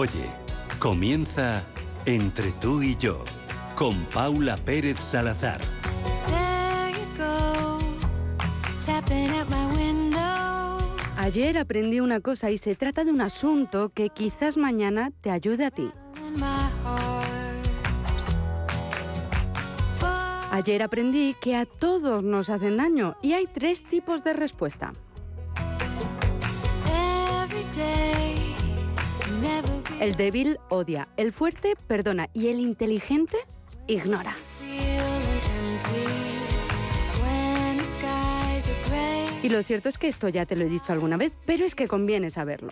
Oye, comienza Entre tú y yo con Paula Pérez Salazar. Ayer aprendí una cosa y se trata de un asunto que quizás mañana te ayude a ti. Ayer aprendí que a todos nos hacen daño y hay tres tipos de respuesta. El débil odia, el fuerte perdona y el inteligente ignora. Y lo cierto es que esto ya te lo he dicho alguna vez, pero es que conviene saberlo.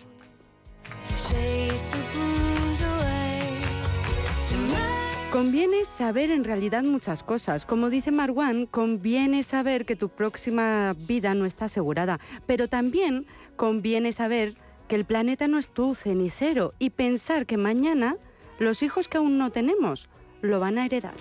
Conviene saber en realidad muchas cosas. Como dice Marwan, conviene saber que tu próxima vida no está asegurada, pero también conviene saber que el planeta no es tu cenicero y pensar que mañana los hijos que aún no tenemos lo van a heredar.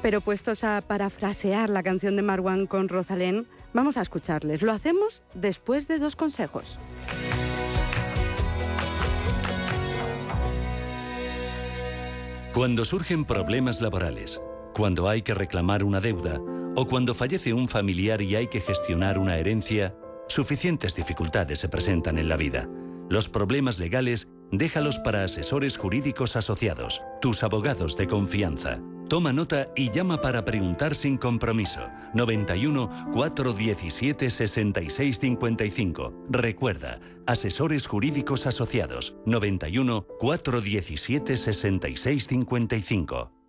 Pero puestos a parafrasear la canción de Marwan con Rosalén, vamos a escucharles. Lo hacemos después de dos consejos. Cuando surgen problemas laborales, cuando hay que reclamar una deuda o cuando fallece un familiar y hay que gestionar una herencia, suficientes dificultades se presentan en la vida. Los problemas legales déjalos para asesores jurídicos asociados, tus abogados de confianza. Toma nota y llama para preguntar sin compromiso. 91 417 6655. Recuerda, asesores jurídicos asociados. 91 417 6655.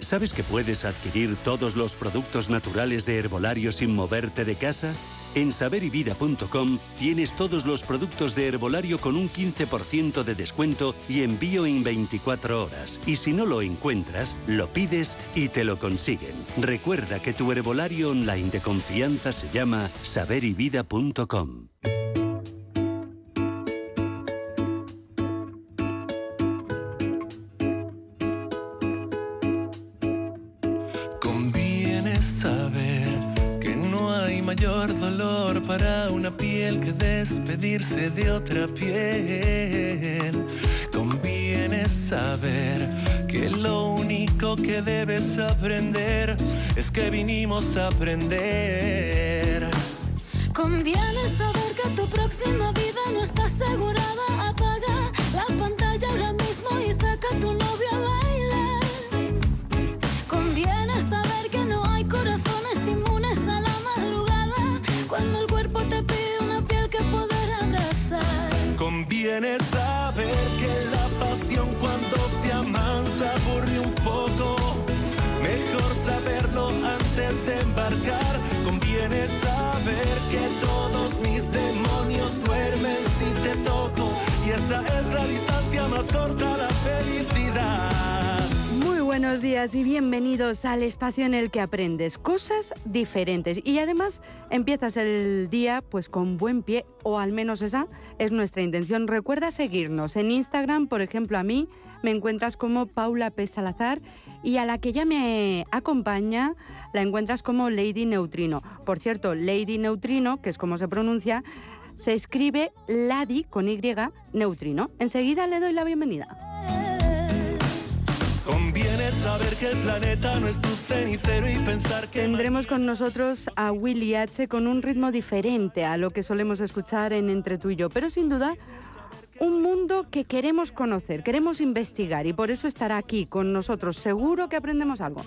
¿Sabes que puedes adquirir todos los productos naturales de herbolario sin moverte de casa? En saberivida.com tienes todos los productos de herbolario con un 15% de descuento y envío en 24 horas. Y si no lo encuentras, lo pides y te lo consiguen. Recuerda que tu herbolario online de confianza se llama saberivida.com. de otra piel. Conviene saber que lo único que debes aprender es que vinimos a aprender. Conviene saber que tu próxima vida no está asegurada. Apaga la pantalla ahora mismo y saca tu novio de embarcar. Conviene saber que todos mis demonios duermen si te toco. Y esa es la distancia más corta la felicidad. Muy buenos días y bienvenidos al espacio en el que aprendes cosas diferentes y además empiezas el día pues con buen pie o al menos esa es nuestra intención. Recuerda seguirnos en Instagram, por ejemplo, a mí me encuentras como Paula P. Salazar y a la que ya me acompaña la encuentras como Lady Neutrino. Por cierto, Lady Neutrino, que es como se pronuncia, se escribe Lady con Y Neutrino. Enseguida le doy la bienvenida. Conviene saber que el planeta no es tu cenicero y pensar que Tendremos con nosotros a Willy H con un ritmo diferente a lo que solemos escuchar en Entre tú y yo, pero sin duda un mundo que queremos conocer, queremos investigar y por eso estará aquí con nosotros. Seguro que aprendemos algo.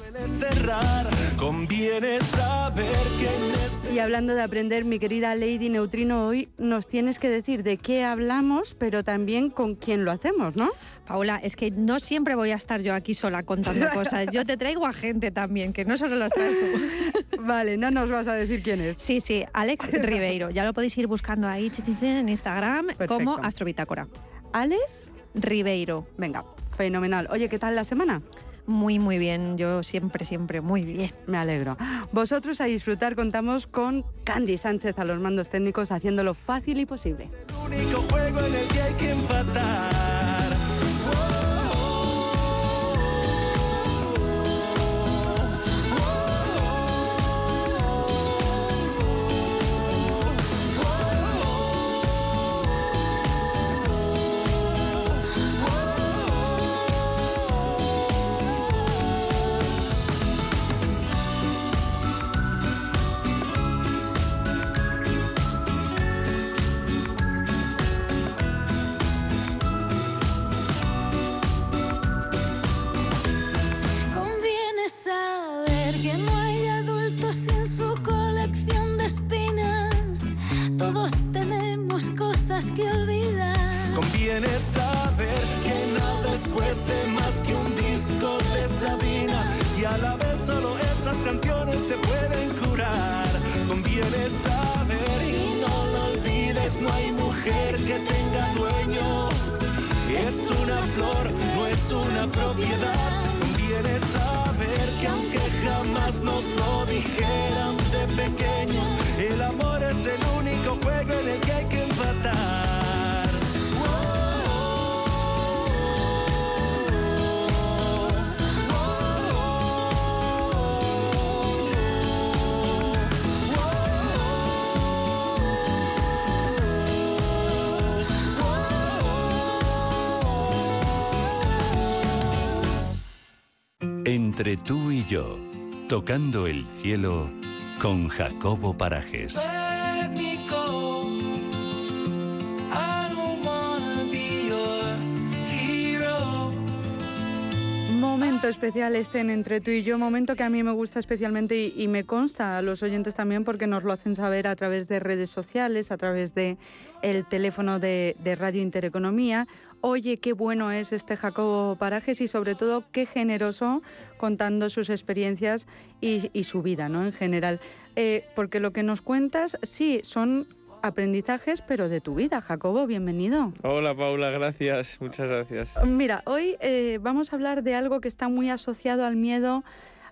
Y hablando de aprender, mi querida Lady Neutrino, hoy nos tienes que decir de qué hablamos, pero también con quién lo hacemos, ¿no? Paula, es que no siempre voy a estar yo aquí sola contando cosas. Yo te traigo a gente también, que no solo las traes tú. Vale, no nos vas a decir quién es. Sí, sí, Alex Ribeiro. Ya lo podéis ir buscando ahí en Instagram como. Astrobitácora. Alex, Ribeiro. venga, fenomenal. Oye, ¿qué tal la semana? Muy, muy bien. Yo siempre, siempre muy bien. Me alegro. Vosotros a disfrutar contamos con Candy Sánchez a los mandos técnicos haciéndolo fácil y posible. único juego en el que hay que empatar. Conviene saber que nada escuece más que un disco de Sabina y a la vez solo esas canciones te pueden curar. Conviene saber y no lo olvides, no hay mujer que tenga dueño. Es una flor, no es una propiedad. Conviene saber que aunque jamás nos lo dijeran de pequeños, el amor es el único juego en el que hay que empatar. Entre tú y yo, tocando el cielo con Jacobo Parajes. Momento especial este en Entre tú y yo, momento que a mí me gusta especialmente y, y me consta a los oyentes también porque nos lo hacen saber a través de redes sociales, a través de el teléfono de, de Radio Intereconomía. Oye, qué bueno es este Jacobo Parajes y sobre todo qué generoso contando sus experiencias y, y su vida, ¿no? En general. Eh, porque lo que nos cuentas, sí, son aprendizajes, pero de tu vida. Jacobo, bienvenido. Hola Paula, gracias, muchas gracias. Mira, hoy eh, vamos a hablar de algo que está muy asociado al miedo,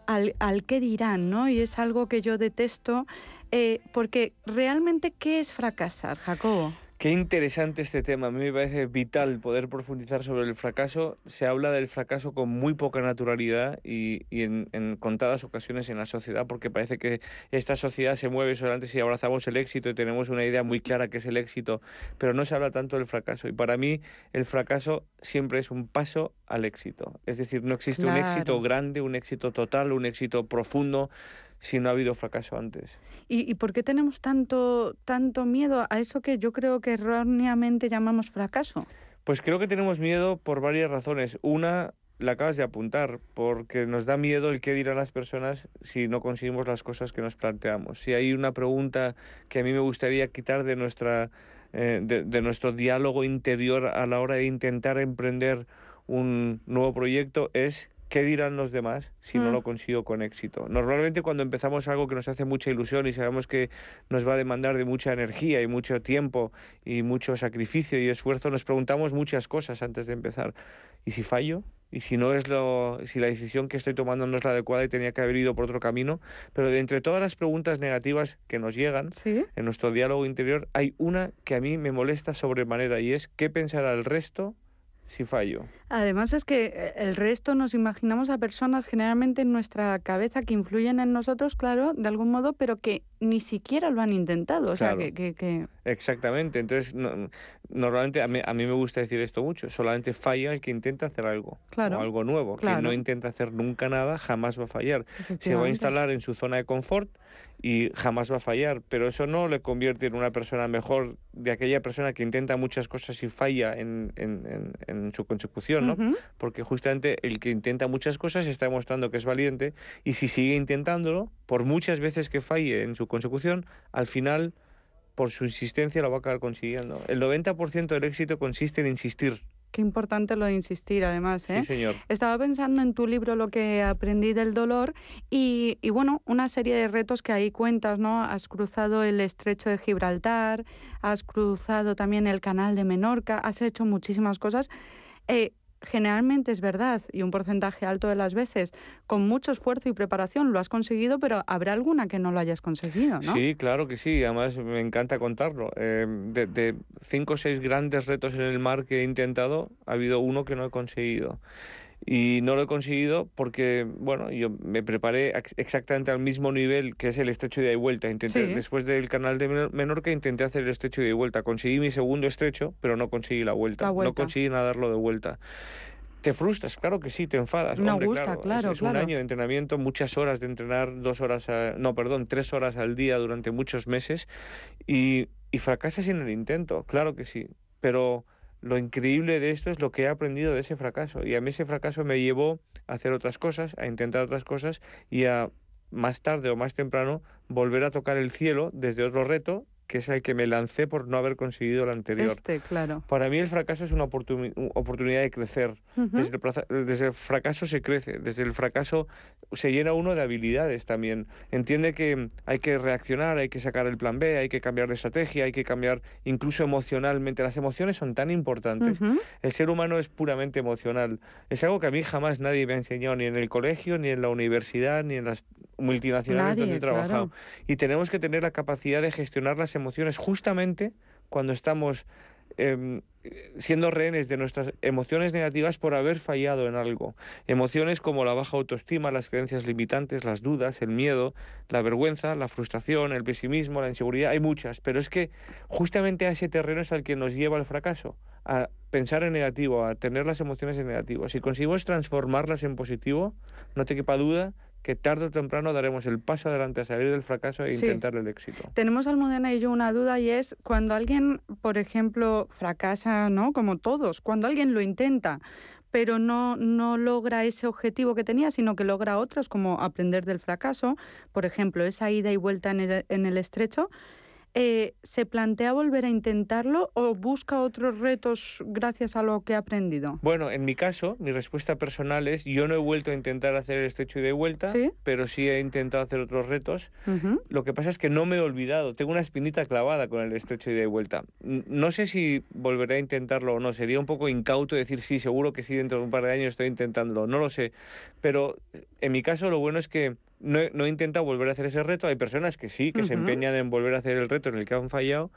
al, al qué dirán, ¿no? Y es algo que yo detesto, eh, porque realmente, ¿qué es fracasar, Jacobo? Qué interesante este tema, a mí me parece vital poder profundizar sobre el fracaso. Se habla del fracaso con muy poca naturalidad y, y en, en contadas ocasiones en la sociedad, porque parece que esta sociedad se mueve solamente si abrazamos el éxito y tenemos una idea muy clara que es el éxito, pero no se habla tanto del fracaso. Y para mí el fracaso siempre es un paso al éxito. Es decir, no existe un éxito grande, un éxito total, un éxito profundo si no ha habido fracaso antes. ¿Y, y por qué tenemos tanto, tanto miedo a eso que yo creo que erróneamente llamamos fracaso? Pues creo que tenemos miedo por varias razones. Una, la acabas de apuntar, porque nos da miedo el qué dirán las personas si no conseguimos las cosas que nos planteamos. Si hay una pregunta que a mí me gustaría quitar de, nuestra, eh, de, de nuestro diálogo interior a la hora de intentar emprender un nuevo proyecto es ¿qué dirán los demás si no Mm. lo consigo con éxito? Normalmente cuando empezamos algo que nos hace mucha ilusión y sabemos que nos va a demandar de mucha energía y mucho tiempo y mucho sacrificio y esfuerzo, nos preguntamos muchas cosas antes de empezar. ¿Y si fallo? ¿Y si no es lo si la decisión que estoy tomando no es la adecuada y tenía que haber ido por otro camino? Pero de entre todas las preguntas negativas que nos llegan ¿Sí? en nuestro diálogo interior, hay una que a mí me molesta sobremanera y es ¿qué pensará el resto si fallo? Además es que eh, el resto nos imaginamos a personas generalmente en nuestra cabeza que influyen en nosotros, claro, de algún modo, pero que ni siquiera lo han intentado. O sea, que, que- que- Exactamente, entonces no- normalmente a mí, a mí me gusta decir esto mucho, solamente falla el que intenta hacer algo, Claro, o algo nuevo, claro. quien no intenta hacer nunca nada jamás va a fallar, se va a instalar en su zona de confort y jamás va a fallar, pero eso no le convierte en una persona mejor de aquella persona que intenta muchas cosas y falla en, en- en- en su consecución, ¿no? Ujú. Porque justamente el que intenta muchas cosas está demostrando que es valiente y si sigue intentándolo, por muchas veces que falle en su consecución, al final, por su insistencia, lo va a acabar consiguiendo. El 90% del éxito consiste en insistir. Qué importante lo de insistir, además, ¿eh? Sí, señor. Estaba pensando en tu libro Lo que aprendí del dolor y, y, bueno, una serie de retos que ahí cuentas, ¿no? Has cruzado el estrecho de Gibraltar, has cruzado también el canal de Menorca, has hecho muchísimas cosas. Eh, generalmente es verdad y un porcentaje alto de las veces, con mucho esfuerzo y preparación lo has conseguido, pero habrá alguna que no lo hayas conseguido, ¿no? Sí, claro que sí. Además, me encanta contarlo. Eh, de, de cinco o seis grandes retos en el mar que he intentado, ha habido uno que no he conseguido. Y no lo he conseguido porque, bueno, yo me preparé ex- exactamente al mismo nivel que es el estrecho de y vuelta. Intenté, Sí. Después del canal de Menor- Menorca intenté hacer el estrecho de y vuelta. Conseguí mi segundo estrecho, pero no conseguí la vuelta. La No vuelta. conseguí nadarlo de vuelta. Te frustras, claro que sí, te enfadas. No hombre, gusta, claro. claro, es, es claro. un año de entrenamiento, muchas horas de entrenar, dos horas, a- no, perdón, tres horas al día durante muchos meses y, y fracasas en el intento, claro que sí. Pero lo increíble de esto es lo que he aprendido de ese fracaso. Y a mí ese fracaso me llevó a hacer otras cosas, a intentar otras cosas y a más tarde o más temprano volver a tocar el cielo desde otro reto que es el que me lancé por no haber conseguido el anterior. Este, claro. Para mí el fracaso es una u- oportunidad de crecer. Ujú. desde, el, desde el fracaso se crece, desde el fracaso se llena uno de habilidades también. Entiende que hay que reaccionar, hay que sacar el plan B, hay que cambiar de estrategia, hay que cambiar incluso emocionalmente. Las emociones son tan importantes. Ujú. El ser humano es puramente emocional. Es algo que a mí jamás nadie me ha enseñado, ni en el colegio, ni en la universidad, ni en las multinacionales donde Nadie, he trabajado. claro. Y tenemos que tener la capacidad de gestionar las emociones justamente cuando estamos em, siendo rehenes de nuestras emociones negativas por haber fallado en algo. Emociones como la baja autoestima, las creencias limitantes, las dudas, el miedo, la vergüenza, la frustración, el pesimismo, la inseguridad, hay muchas, pero es que justamente a ese terreno es al que nos lleva el fracaso, a pensar en negativo, a tener las emociones en negativo. Si conseguimos transformarlas en positivo, no te quepa duda que tarde o temprano daremos el paso adelante a salir del fracaso e Sí. intentar el éxito. Tenemos Almudena y yo una duda y es cuando alguien, por ejemplo, fracasa, ¿no? Como todos, cuando alguien lo intenta, pero no, no logra ese objetivo que tenía, sino que logra otros, como aprender del fracaso, por ejemplo, esa ida y vuelta en el, en el estrecho, eh, ¿se plantea volver a intentarlo o busca otros retos gracias a lo que ha aprendido? Bueno, en mi caso, mi respuesta personal es yo no he vuelto a intentar hacer el estrecho y de vuelta, Sí. pero sí he intentado hacer otros retos. Ujú. Lo que pasa es que no me he olvidado, tengo una espinita clavada con el estrecho y de vuelta. No sé si volveré a intentarlo o no, sería un poco incauto decir sí, seguro que sí, dentro de un par de años estoy intentándolo, no lo sé. Pero en mi caso lo bueno es que no he, no he intentado volver a hacer ese reto, hay personas que sí, que se empeñan en volver a hacer el reto en el que han fallado.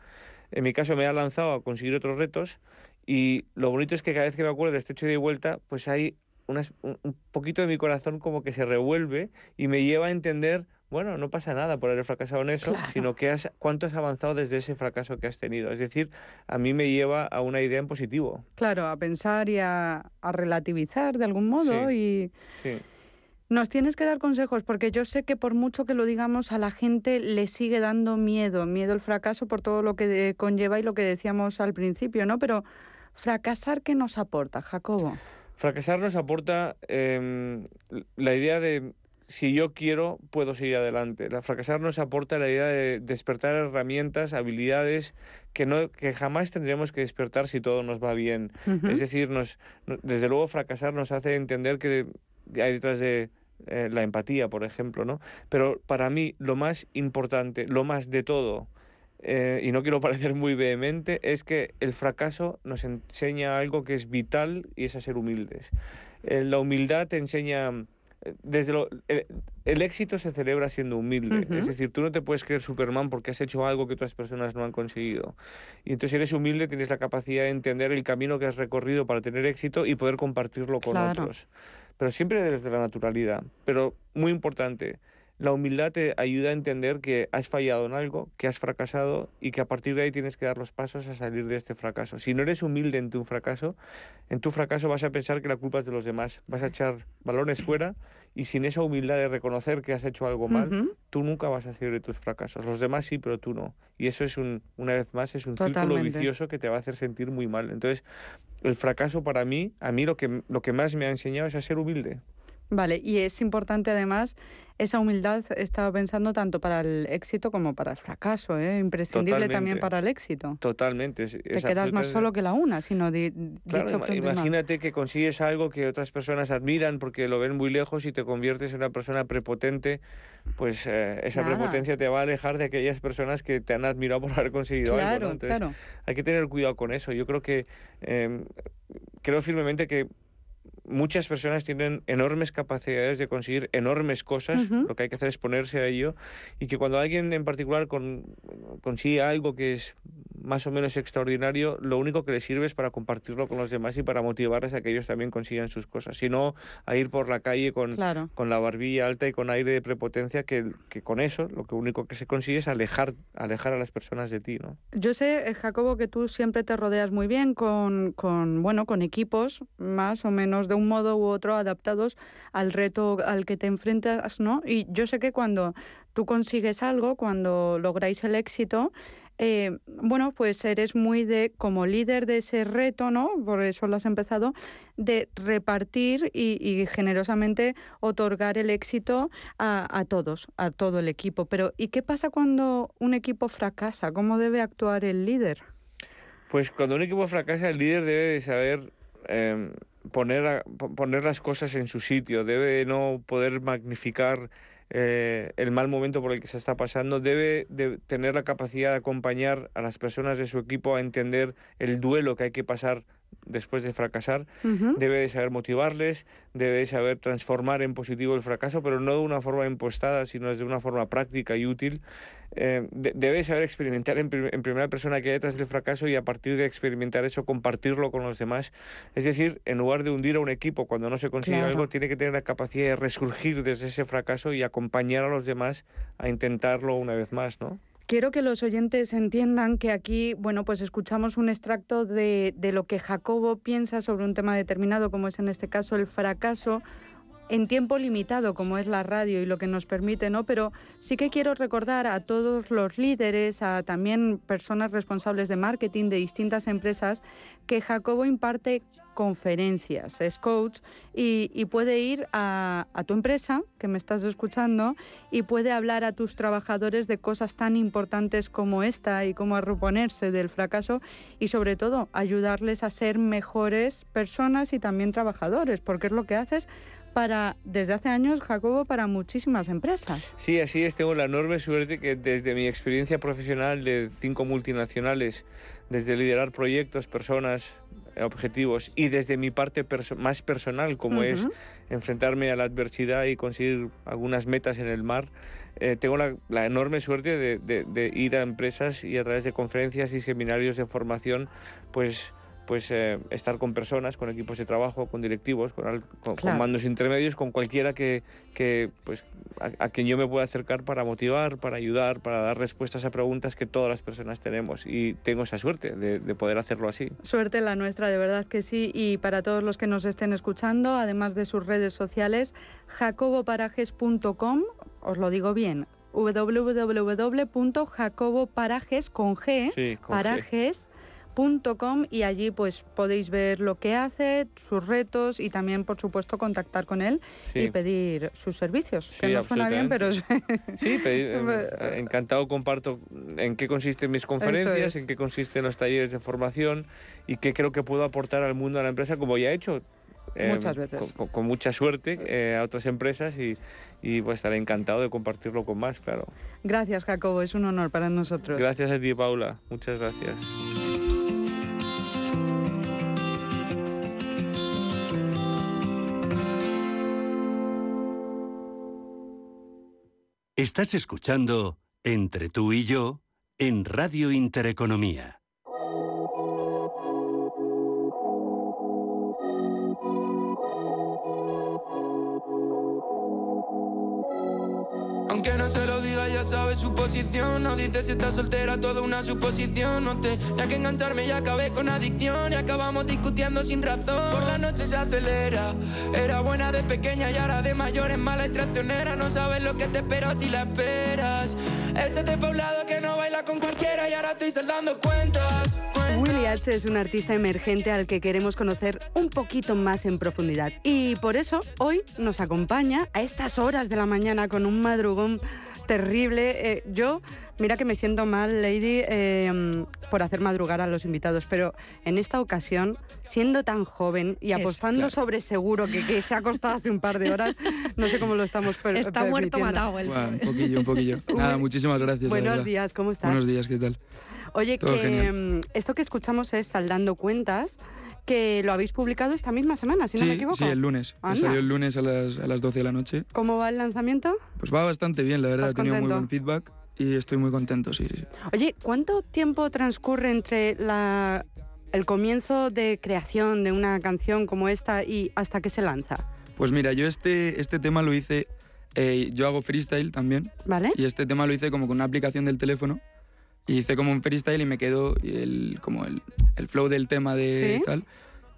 En mi caso me ha lanzado a conseguir otros retos y lo bonito es que cada vez que me acuerdo de estrecho y de vuelta, pues hay unas- un poquito de mi corazón como que se revuelve y me lleva a entender, bueno, no pasa nada por haber fracasado en eso, Claro. sino que has, cuánto has avanzado desde ese fracaso que has tenido. Es decir, a mí me lleva a una idea en positivo. Claro, a pensar y a, a relativizar de algún modo y... Sí. Nos tienes que dar consejos porque yo sé que por mucho que lo digamos a la gente le sigue dando miedo, miedo al fracaso por todo lo que conlleva y lo que decíamos al principio, ¿no? Pero fracasar, ¿qué nos aporta, Jacobo? Fracasar nos aporta em, la idea de si yo quiero, puedo seguir adelante. La fracasar nos aporta la idea de despertar herramientas, habilidades que, no, que jamás tendremos que despertar si todo nos va bien. Es decir, nos, no- desde luego fracasar nos hace entender que hay detrás de eh, la empatía, por ejemplo, ¿no? Pero para mí lo más importante, lo más de todo, eh, y no quiero parecer muy vehemente, es que el fracaso nos enseña algo que es vital y es a ser humildes. Eh, la humildad te enseña... eh, Desde lo, el, el éxito se celebra siendo humilde. Es decir, tú no te puedes creer Superman porque has hecho algo que otras personas no han conseguido. Y entonces si eres humilde, tienes la capacidad de entender el camino que has recorrido para tener éxito y poder compartirlo con Claro. otros. Pero siempre desde la naturalidad. Pero muy importante, la humildad te ayuda a entender que has fallado en algo, que has fracasado y que a partir de ahí tienes que dar los pasos a salir de este fracaso. Si no eres humilde en tu fracaso, en tu fracaso vas a pensar que la culpa es de los demás. Vas a echar balones fuera y sin esa humildad de reconocer que has hecho algo mal, tú nunca vas a salir de tus fracasos. Los demás sí, pero tú no. Y eso es un, una vez más, es un círculo Totalmente. vicioso que te va a hacer sentir muy mal. Entonces, el fracaso para mí, a mí lo que, lo que más me ha enseñado es a ser humilde. Vale, y es importante además esa humildad, estaba pensando tanto para el éxito como para el fracaso, ¿eh? imprescindible también para el éxito. Totalmente. es- Te es quedas más solo que la una, sino di- Claro, dicho ima- imagínate que consigues algo que otras personas admiran porque lo ven muy lejos y te conviertes en una persona prepotente, pues eh, esa Nada. prepotencia te va a alejar de aquellas personas que te han admirado por haber conseguido algo. ¿no? Entonces, claro. hay que tener cuidado con eso. Yo creo que, em, creo firmemente que muchas personas tienen enormes capacidades de conseguir enormes cosas, Ujú. lo que hay que hacer es ponerse a ello, y que cuando alguien en particular con- consigue algo que es más o menos extraordinario, lo único que le sirve es para compartirlo con los demás y para motivarles a que ellos también consigan sus cosas, sino a ir por la calle con, Claro. con la barbilla alta y con aire de prepotencia, que, que con eso lo que único que se consigue es alejar, alejar a las personas de ti, ¿no? Yo sé, eh, Jacobo, que tú siempre te rodeas muy bien con, con, bueno, con equipos más o menos de un modo u otro adaptados al reto al que te enfrentas, ¿no? Y yo sé que cuando tú consigues algo, cuando lográis el éxito, eh, bueno, pues eres muy de, como líder de ese reto, ¿no? Por eso lo has empezado, de repartir y, generosamente otorgar el éxito a, a, todos, a todo el equipo. Pero, ¿y qué pasa cuando un equipo fracasa? ¿Cómo debe actuar el líder? Pues cuando un equipo fracasa, el líder debe de saber em, poner, poner las cosas en su sitio, debe no poder magnificar eh, el mal momento por el que se está pasando, debe de tener la capacidad de acompañar a las personas de su equipo a entender el duelo que hay que pasar después de fracasar, debe de saber motivarles, debe de saber transformar en positivo el fracaso, pero no de una forma impostada, sino de una forma práctica y útil. Eh, debe saber experimentar en, primera persona qué hay detrás del fracaso y a partir de experimentar eso compartirlo con los demás. Es decir, en lugar de hundir a un equipo cuando no se consigue algo, tiene que tener la capacidad de resurgir desde ese fracaso y acompañar a los demás a intentarlo una vez más, ¿no? Quiero que los oyentes entiendan que aquí, bueno, pues escuchamos un extracto de, de lo que Jacobo piensa sobre un tema determinado, como es en este caso el fracaso, en tiempo limitado como es la radio y lo que nos permite, ¿no? Pero sí que quiero recordar a todos los líderes, a también personas responsables de marketing de distintas empresas, que Jacobo imparte conferencias, es coach y, puede ir a, a, tu empresa, que me estás escuchando, y puede hablar a tus trabajadores de cosas tan importantes como esta y cómo reponerse del fracaso y sobre todo ayudarles a ser mejores personas y también trabajadores, porque es lo que haces para, desde hace años, Jacobo, para muchísimas empresas. Sí, así es. Tengo la enorme suerte que desde mi experiencia profesional de cinco multinacionales, desde liderar proyectos, personas, objetivos y desde mi parte más personal, como es enfrentarme a la adversidad y conseguir algunas metas en el mar, eh, tengo la, enorme suerte de, de, ir a empresas y a través de conferencias y seminarios de formación, pues pues eh, estar con personas, con equipos de trabajo, con directivos, con, mandos intermedios, con cualquiera que, que pues, a, quien yo me pueda acercar para motivar, para ayudar, para dar respuestas a preguntas que todas las personas tenemos. Y tengo esa suerte de, de poder hacerlo así. Suerte la nuestra, de verdad que sí. Y para todos los que nos estén escuchando, además de sus redes sociales, jacoboparajes.com, os lo digo bien, www.jacoboparajes con G, parajes y allí pues podéis ver lo que hace, sus retos y también por supuesto contactar con él y pedir sus servicios, que no suena bien pero... sí, eh, encantado comparto en qué consisten mis conferencias, en qué consisten los talleres de formación y qué creo que puedo aportar al mundo, a la empresa, como ya he hecho eh, Muchas veces. Con, mucha suerte eh, a otras empresas y, y pues estaré encantado de compartirlo con más, claro. Gracias, Jacobo, es un honor para nosotros. Gracias a ti, Paula. Muchas gracias. Estás escuchando Entre tú y yo en Radio Intereconomía. Aunque no se lo diga, ya sabe su posición. No dice si está soltera, toda una suposición. No tenía que engancharme y acabé con adicción. Y acabamos discutiendo sin razón. Por la noche se acelera. Era buena de pequeña y ahora de mayor es mala y traicionera. No sabes lo que te espera si la esperas. Este poblado que no baila con cualquiera y ahora estoy saldando cuentas. H es un artista emergente al que queremos conocer un poquito más en profundidad. Y por eso hoy nos acompaña a estas horas de la mañana con un madrugón terrible. Eh, yo, mira que me siento mal, Lady, em, por hacer madrugar a los invitados, pero en esta ocasión, siendo tan joven y apostando sobre seguro que, se ha acostado hace un par de horas, no sé cómo lo estamos per Está muerto matado el Un poquillo, un poquillo. Nada, muchísimas gracias. Buenos días, ¿cómo estás? Buenos días, ¿qué tal? Oye, que mm, esto que escuchamos es Saldando Cuentas, que lo habéis publicado esta misma semana, si no me equivoco. Sí, el lunes. Salió el lunes a las, a las 12 de la noche. ¿Cómo va el lanzamiento? Pues va bastante bien, la verdad. He tenido muy buen feedback y estoy muy contento, sí, sí. Oye, ¿cuánto tiempo transcurre entre la, el comienzo de creación de una canción como esta y hasta que se lanza? Pues mira, yo este, este tema lo hice, eh, yo hago freestyle también. ¿Vale? Y este tema lo hice como con una aplicación del teléfono hice como un freestyle y me quedó el, como el, el flow del tema de tal.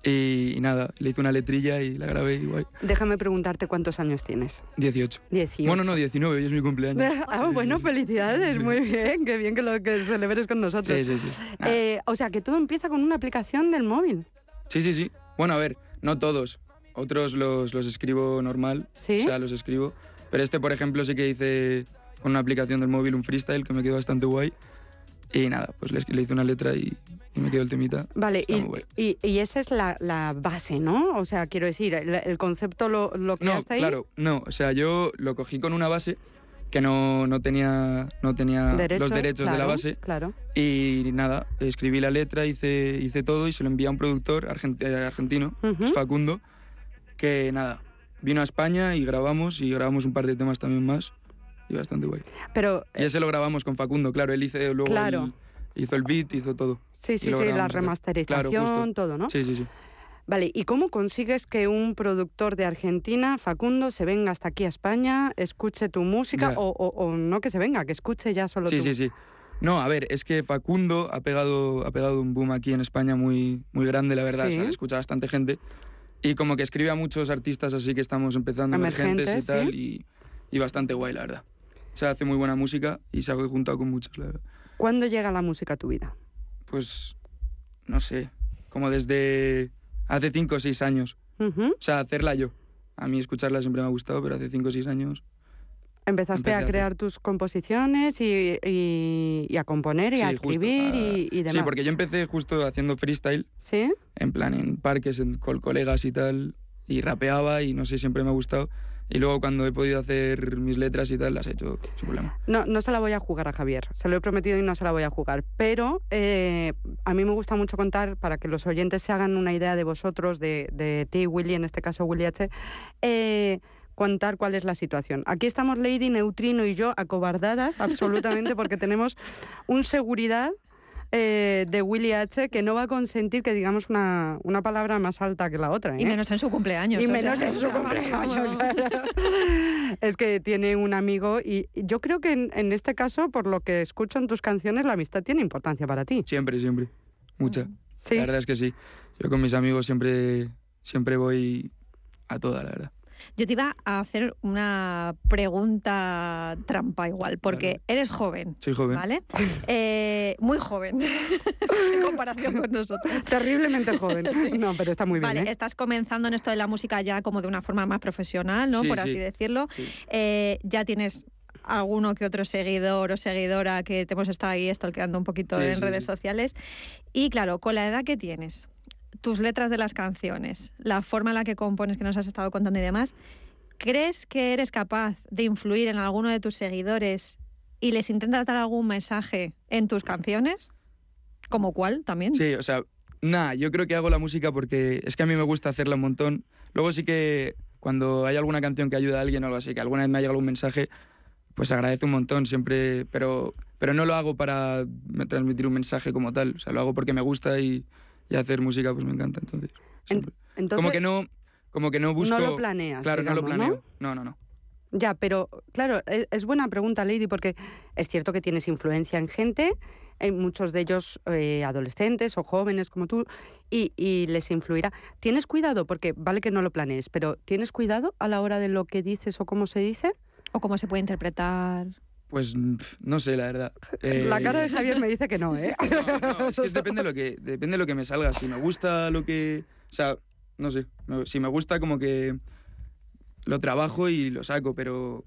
Y, y nada, le hice una letrilla y la grabé y guay. Déjame preguntarte cuántos años tienes. 18. 18. Bueno, no, 19, hoy es mi cumpleaños. Ah, bueno, felicidades, muy bien, qué bien que lo que celebres con nosotros. Sí, sí, sí. Eh, o sea, que todo empieza con una aplicación del móvil. Sí, sí, sí. Bueno, a ver, no todos. Otros los, los escribo normal. ¿Sí? O sea, los escribo. Pero este, por ejemplo, sí que hice con una aplicación del móvil un freestyle que me quedó bastante guay. Y nada, pues le, le hice una letra y, y me quedó el temita. Vale, y, y- y esa es la, la base, ¿no? O sea, quiero decir, el, el concepto lo, lo No, creaste ahí. claro, no. O sea, yo lo cogí con una base que no, no tenía, no tenía Derechos, los derechos de la claro, base. Claro. Y nada, escribí la letra, hice, hice todo y se lo envié a un productor argent- eh, argentino, Facundo, que nada, vino a España y grabamos y grabamos un par de temas también más y bastante guay. Pero Y ese lo grabamos con Facundo, claro, él hizo luego Claro. el, hizo el beat, hizo todo. sí, sí, sí, la remasterización, Claro, todo, ¿no? Sí, sí, sí. Vale, ¿y cómo consigues que un productor de Argentina, Facundo, se venga hasta aquí a España, escuche tu música o, o- o no que se venga, que escuche ya solo Sí, tú? sí, sí. No, a ver, es que Facundo ha pegado, ha pegado un boom aquí en España muy, muy grande, la verdad. O sea, Sí. escucha bastante gente. Y como que escribe a muchos artistas así que estamos empezando emergentes, Emergentes, y tal. Y, y bastante guay, la verdad. Se hace muy buena música y se ha juntado con muchos, la verdad. ¿Cuándo llega la música a tu vida? Pues, no sé, como desde hace 5 o 6 años. O sea, hacerla yo. A mí escucharla siempre me ha gustado, pero hace 5 o 6 años. Empezaste a crear tus composiciones y, y- y a componer y a Sí, escribir a- y, y demás. Sí, porque yo empecé justo haciendo freestyle. ¿Sí? en plan en parques en- con colegas y tal, y rapeaba y no sé, siempre me ha gustado. Y luego cuando he podido hacer mis letras y tal, las he hecho sin problema. No, no se la voy a jugar a Javier, se lo he prometido y no se la voy a jugar. Pero eh, a mí me gusta mucho contar, para que los oyentes se hagan una idea de vosotros, de, de ti, Willy, en este caso Willy H., eh, contar cuál es la situación. Aquí estamos Lady, Neutrino y yo acobardadas absolutamente porque tenemos un seguridad eh, de Willy H que no va a consentir que digamos una, una palabra más alta que la otra. Y ¿eh? menos en su cumpleaños. Y menos sea, en su cumpleaños, claro. Es que tiene un amigo y yo creo que en, en este caso, por lo que escucho en tus canciones, la amistad tiene importancia para ti. Siempre, siempre. Mucha. Sí. La verdad es que sí. Yo con mis amigos siempre, siempre voy a toda, la verdad. Yo te iba a hacer una pregunta trampa igual, porque Vale. eres joven. Soy joven. ¿Vale? Eh, muy joven en comparación con nosotros. Terriblemente joven. No, pero está muy bien. Vale, ¿eh? estás comenzando en esto de la música ya como de una forma más profesional, ¿no? Sí, Por sí. así decirlo. Eh, ya tienes alguno que otro seguidor o seguidora que te hemos estado ahí stalkeando un poquito en redes sociales. Y claro, con la edad que tienes, tus letras de las canciones, la forma en la que compones, que nos has estado contando y demás, ¿crees que eres capaz de influir en alguno de tus seguidores y les intentas dar algún mensaje en tus canciones? ¿Como cuál también? Sí, o sea, nada, yo creo que hago la música porque es que a mí me gusta hacerla un montón. Luego sí que cuando hay alguna canción que ayuda a alguien o algo así, que alguna vez me ha llegado algún mensaje, pues agradece un montón siempre, pero, pero no lo hago para transmitir un mensaje como tal, o sea, lo hago porque me gusta y, y hacer música pues me encanta, entonces. como que no, como que no busco... no lo planeas. Claro, no lo planeo. No, no, no. Ya, pero claro, es, es buena pregunta, Lady, porque es cierto que tienes influencia en gente, en muchos de ellos eh, adolescentes o jóvenes como tú, y, y les influirá. ¿Tienes cuidado? Porque vale que no lo planees, pero ¿tienes cuidado a la hora de lo que dices o cómo se dice? ¿O cómo se puede interpretar? Pues no sé, la verdad. La Eh, cara de Javier me dice que no, ¿eh? No, no, es que es depende de lo que depende de lo que me salga. Si me gusta lo que, o sea, no sé, si me gusta como que lo trabajo y lo saco, pero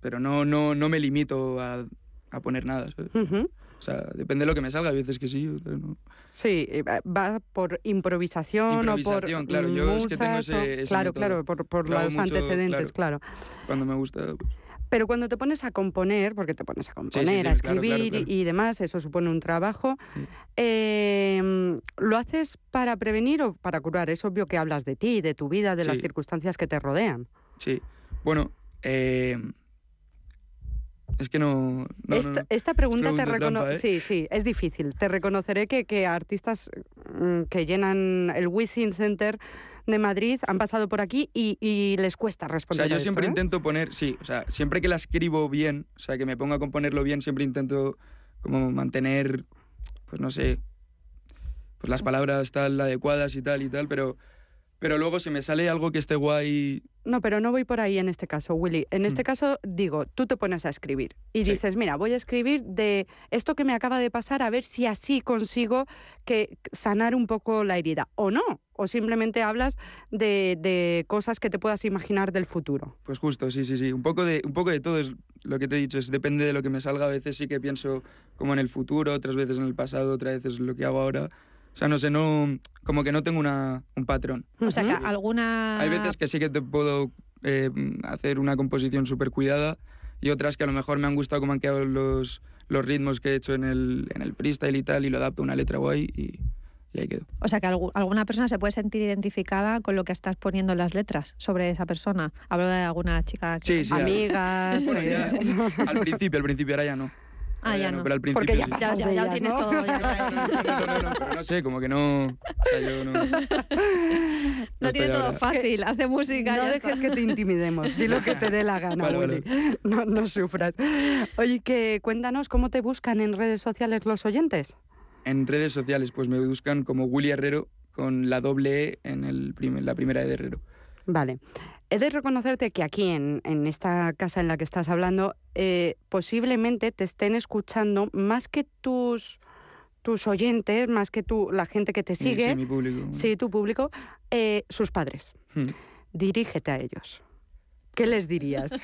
pero no no no me limito a, a poner nada. ¿sabes? O sea, depende de lo que me salga. Hay veces que sí, otras no. Sí, eh, va- por improvisación, o por Improvisación, claro, yo es que tengo ese- ese claro, método. claro, por, por los mucho, antecedentes, claro. claro. Cuando me gusta, pues, Pero cuando te pones a componer, porque te pones a componer, sí, a escribir y- claro. y demás, eso supone un trabajo, Sí. eh, ¿lo haces para prevenir o para curar? Es obvio que hablas de ti, de tu vida, de las circunstancias que te rodean. sí. Bueno, eh, es que no, esta, no. esta pregunta te reconoce. ¿eh? Sí, sí, es difícil. Te reconoceré que, que artistas mm, que llenan el Within Center de Madrid han pasado por aquí y, y les cuesta O responder. sea, yo esto, siempre ¿eh? intento poner, sí, o sea, siempre que la escribo bien, o sea, que me ponga a componerlo bien, siempre intento como mantener, pues no sé, pues las palabras tal adecuadas y tal y tal, pero, pero luego si me sale algo que esté guay No, pero no voy por ahí en este caso, Willy. En este Mm. caso, digo, tú te pones a escribir y Sí. dices, mira, voy a escribir de esto que me acaba de pasar a ver si así consigo que sanar un poco la herida. O no, o simplemente hablas de, de cosas que te puedas imaginar del futuro. Pues justo, sí, sí, sí. Un poco de, un poco de todo es lo que te he dicho, es depende de lo que me salga. A veces sí que pienso como en el futuro, otras veces en el pasado, otras veces lo que hago ahora. O sea, no sé, no, como que no tengo una, un patrón. O sea, que alguna... Hay veces que sí que te puedo eh, hacer una composición súper cuidada y otras que a lo mejor me han gustado cómo han quedado los, los ritmos que he hecho en el, en el freestyle y tal y lo adapto a una letra guay y, y ahí quedo. O sea, que algu- alguna persona se puede sentir identificada con lo que estás poniendo en las letras sobre esa persona. Hablo de alguna chica que... Sí, sí. Amigas. Bueno, ya, sí. al principio, al principio, ahora ya no. Ah, ya no. Pero al principio Porque ya sí. pasa. Ya, ya, ya de tienes ¿no? todo. ya, ya, ya. No, no, no, pero no sé, como que no. O sea, yo no. No tiene todo ahora. fácil, hace música. No ya dejes está. que te intimidemos, di lo que te dé la gana, Vale, vale. Willy. No, no sufras. Oye, que cuéntanos cómo te buscan en redes sociales los oyentes. En redes sociales, pues me buscan como Willy Herrero con la doble E en el prim- la primera E de Herrero. Vale. He de reconocerte que aquí, en, en esta casa en la que estás hablando, eh, posiblemente te estén escuchando más que tus, tus oyentes, más que tu, la gente que te sigue, Sí, mi público. sí, tu público, eh, sus padres. Hmm. Dirígete a ellos. ¿Qué les dirías?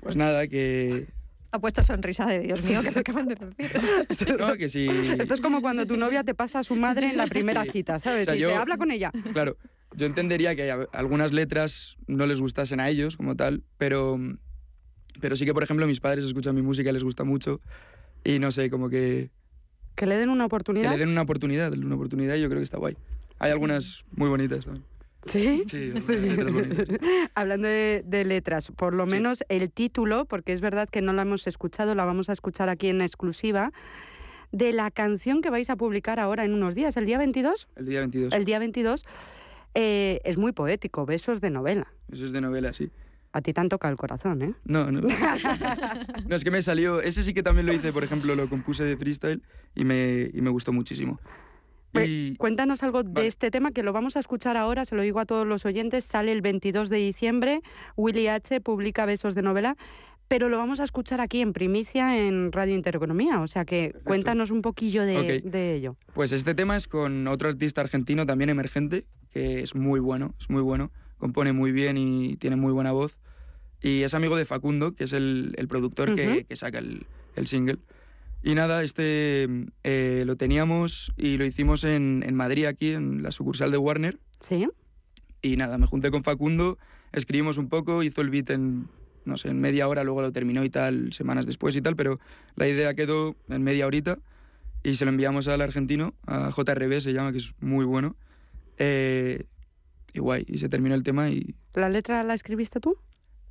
Pues nada, que. Ha puesto sonrisa de Dios mío, que me acaban de decir. No, que sí. Esto es como cuando tu novia te pasa a su madre en la primera Sí. cita, ¿sabes? O sea, y te yo- habla con ella. Claro, yo entendería que algunas letras no les gustasen a ellos como tal, pero, pero sí que, por ejemplo, mis padres escuchan mi música, les gusta mucho y no sé, como que, Que le den una que oportunidad. le den una oportunidad, una oportunidad yo creo que está guay. Hay algunas muy bonitas también. ¿Sí? Sí, letras bonitas. Hablando de, de letras, por lo Sí. menos el título, porque es verdad que no la hemos escuchado, la vamos a escuchar aquí en exclusiva, de la canción que vais a publicar ahora en unos días, el día 22. El día 22. El día 22 eh, es muy poético, besos de novela. Eso es de novela, sí. A ti te han tocado el corazón, ¿eh? No, no. no, es que me salió. Ese sí que también lo hice, por ejemplo, lo compuse de freestyle y me, y me gustó muchísimo. Y Cuéntanos algo de este tema que lo vamos a escuchar ahora, se lo digo a todos los oyentes, sale el 22 de diciembre, Willy H. publica Besos de novela, pero lo vamos a escuchar aquí en primicia en Radio Intereconomía, o sea que cuéntanos un poquillo de, ello. Pues este tema es con otro artista argentino también emergente, que es muy bueno, es muy bueno, compone muy bien y tiene muy buena voz. Y es amigo de Facundo, que es el, el productor Ujú. que, que saca el, el single. Y nada, este eh, lo teníamos y lo hicimos en, en Madrid, aquí, en la sucursal de Warner. ¿Sí? Y nada, me junté con Facundo, escribimos un poco, hizo el beat en, no sé, en media hora, luego lo terminó y tal, semanas después y tal, pero la idea quedó en media horita y se lo enviamos al argentino, a JRB se llama, que es muy bueno. Eh, y guay, y se terminó el tema y... ¿La letra la escribiste tú?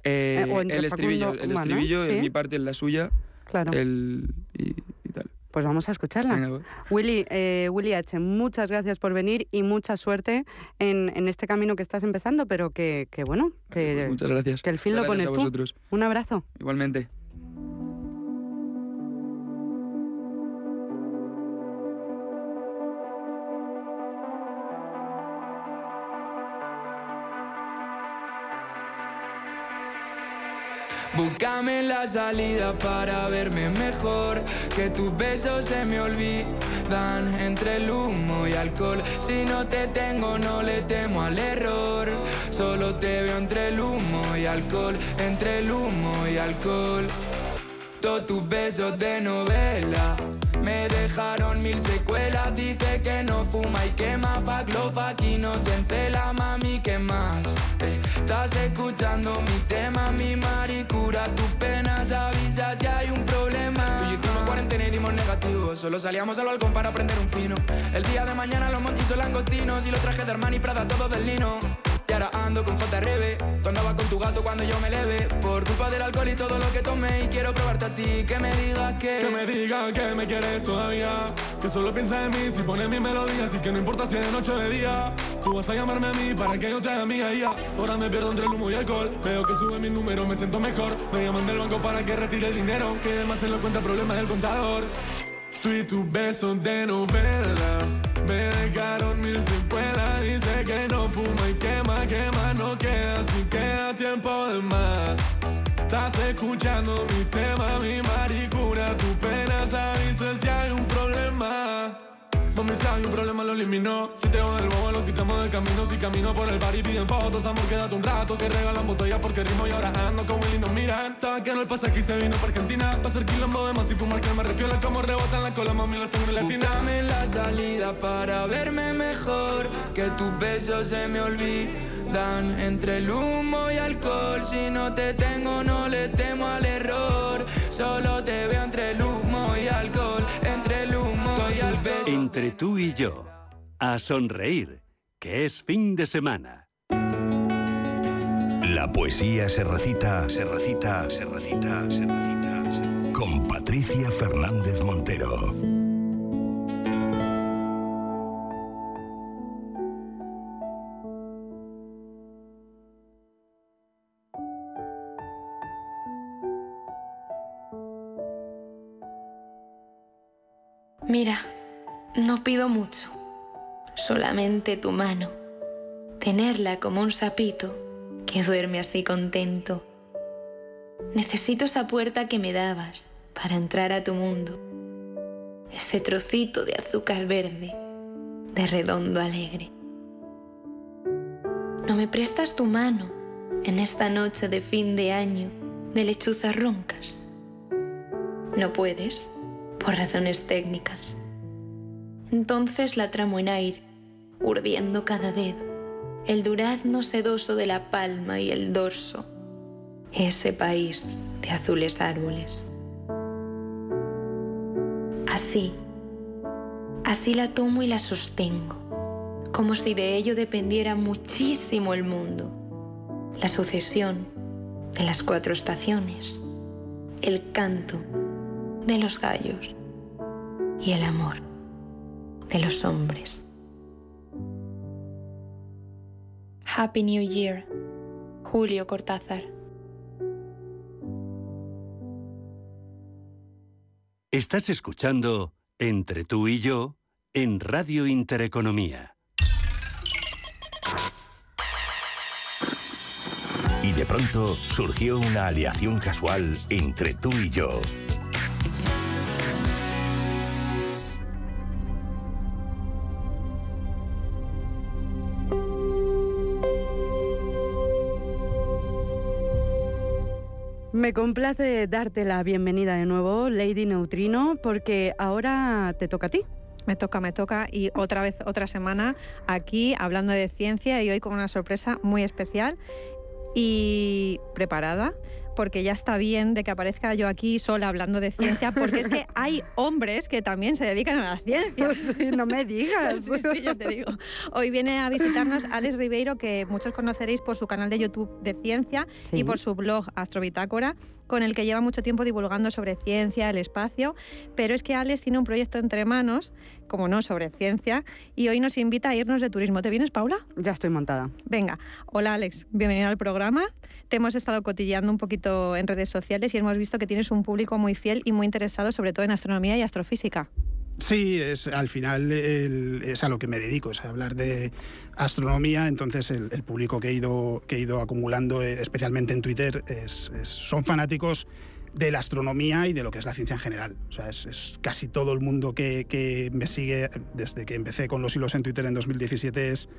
eh, o el estribillo, el estribillo, sí. en mi parte, en la suya, Claro. el, y, y tal. Pues vamos a escucharla. Venga. Willy, eh, Willy H., muchas gracias por venir y mucha suerte en, en este camino que estás empezando, pero que, que bueno, que, Pues Muchas gracias. que el fin Muchas lo pones tú. Un abrazo. Igualmente. Búscame la salida para verme mejor. Que tus besos se me olvidan entre el humo y alcohol. Si no te tengo, no le temo al error. Solo te veo entre el humo y alcohol. Entre el humo y alcohol. Todos tus besos de novela me dejaron mil secuelas. Dice que no fuma y quema. Fuck love, aquí no se encela, mami, ¿qué más? Estás escuchando mi tema, mi maricura. Tus penas avisa si hay un problema. Tú y yo cuarentena y dimos negativo. Solo salíamos al balcón para prender un fino. El día de mañana los monchis son langostinos y los trajes de Armani Prada todos del lino. Ahora ando con JRB Tú andabas con tu gato cuando yo me leve Por culpa del alcohol y todo lo que tomé Y quiero probarte a ti, que me digas que Que me diga que me quieres todavía. Que solo piensa en mí si pones mi melodía. Así que no importa si es de noche o de día Tú vas a llamarme a mí para que yo te haga y ya. Ahora me pierdo entre el humo y alcohol. Veo que sube mi número, me siento mejor. Me llaman del banco para que retire el dinero. Que además se lo cuenta problemas del contador. Tú y tus besos de novela Me dejaron mil secuelas. Dice que no fuma y quema, quema, no queda, si queda tiempo de más. Estás escuchando mi tema, mi maricura, tu pena, sabes si hay un problema. Hay un problema lo eliminó. Si te el bobo lo quitamos del camino. Si camino por el bar y piden fotos Amor, quédate un rato Que regalan botellas porque rimo Y ahora ando con Willy nos miran. Estaba que no el pasa aquí Se vino para Argentina. Pa' hacer quilombo de más Y fumar que me repiola Como rebota en la cola Mami, la sangre latina. Dame la salida para verme mejor Que tus besos se me olvidan. Entre el humo y alcohol Si no te tengo no le temo al error. Solo te veo entre el humo y alcohol Entre tú y yo, a sonreír, que es fin de semana. La poesía se recita, se recita, se recita, se recita, se recita. Con Patricia Fernández Montero. Mira, no pido mucho, solamente tu mano, tenerla como un sapito que duerme así contento. Necesito esa puerta que me dabas para entrar a tu mundo, ese trocito de azúcar verde, de redondo alegre. ¿No me prestas tu mano en esta noche de fin de año de lechuzas roncas? No puedes, por razones técnicas. Entonces la tramo en aire, urdiendo cada dedo, el durazno sedoso de la palma y el dorso, ese país de azules árboles. Así, así la tomo y la sostengo, como si de ello dependiera muchísimo el mundo, la sucesión de las cuatro estaciones, el canto de los gallos y el amor de los hombres. Happy New Year, Julio Cortázar. Estás escuchando Entre tú y yo en Radio Intereconomía. Y de pronto surgió una aliación casual entre tú y yo. Me complace darte la bienvenida de nuevo, Lady Neutrino, porque ahora te toca a ti. Me toca, me toca. Y otra vez, otra semana aquí hablando de ciencia y hoy con una sorpresa muy especial y preparada porque ya está bien de que aparezca yo aquí sola hablando de ciencia, porque es que hay hombres que también se dedican a la ciencia. Pues no me digas. Sí, sí, ya te digo. Hoy viene a visitarnos Alex Ribeiro, que muchos conoceréis por su canal de YouTube de ciencia Sí. y por su blog Astrobitácora, con el que lleva mucho tiempo divulgando sobre ciencia, el espacio. Pero es que Alex tiene un proyecto entre manos, como no, sobre ciencia, y hoy nos invita a irnos de turismo. ¿Te vienes, Paula? Ya estoy montada. Venga, hola Alex, bienvenido al programa. Te hemos estado cotilleando un poquito en redes sociales y hemos visto que tienes un público muy fiel y muy interesado, sobre todo en astronomía y astrofísica. Sí, es, al final el- es a lo que me dedico, es a hablar de astronomía, entonces el, el público que he ido, que he ido acumulando, eh, especialmente en Twitter, es- es- son fanáticos de la astronomía y de lo que es la ciencia en general. O sea, es, casi todo el mundo que, que me sigue desde que empecé con los hilos en Twitter en 2017 es,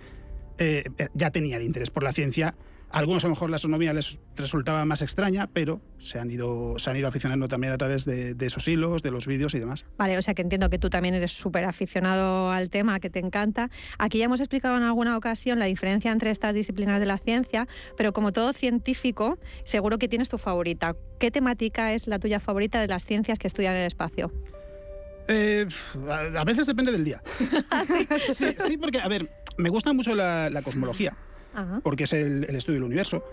eh, eh, ya tenía el interés por la ciencia. A algunos a lo mejor la astronomía les resultaba más extraña, pero se han ido, se han ido aficionando también a través de, de esos hilos, de los vídeos y demás. Vale, o sea que entiendo que tú también eres súper aficionado al tema, que te encanta. Aquí ya hemos explicado en alguna ocasión la diferencia entre estas disciplinas de la ciencia, pero como todo científico, seguro que tienes tu favorita. ¿Qué temática es la tuya favorita de las ciencias que estudian el espacio? Eh, a, veces depende del día. sí, sí, porque, a ver, me gusta mucho la, la cosmología, Ajá. porque es el, el estudio del universo.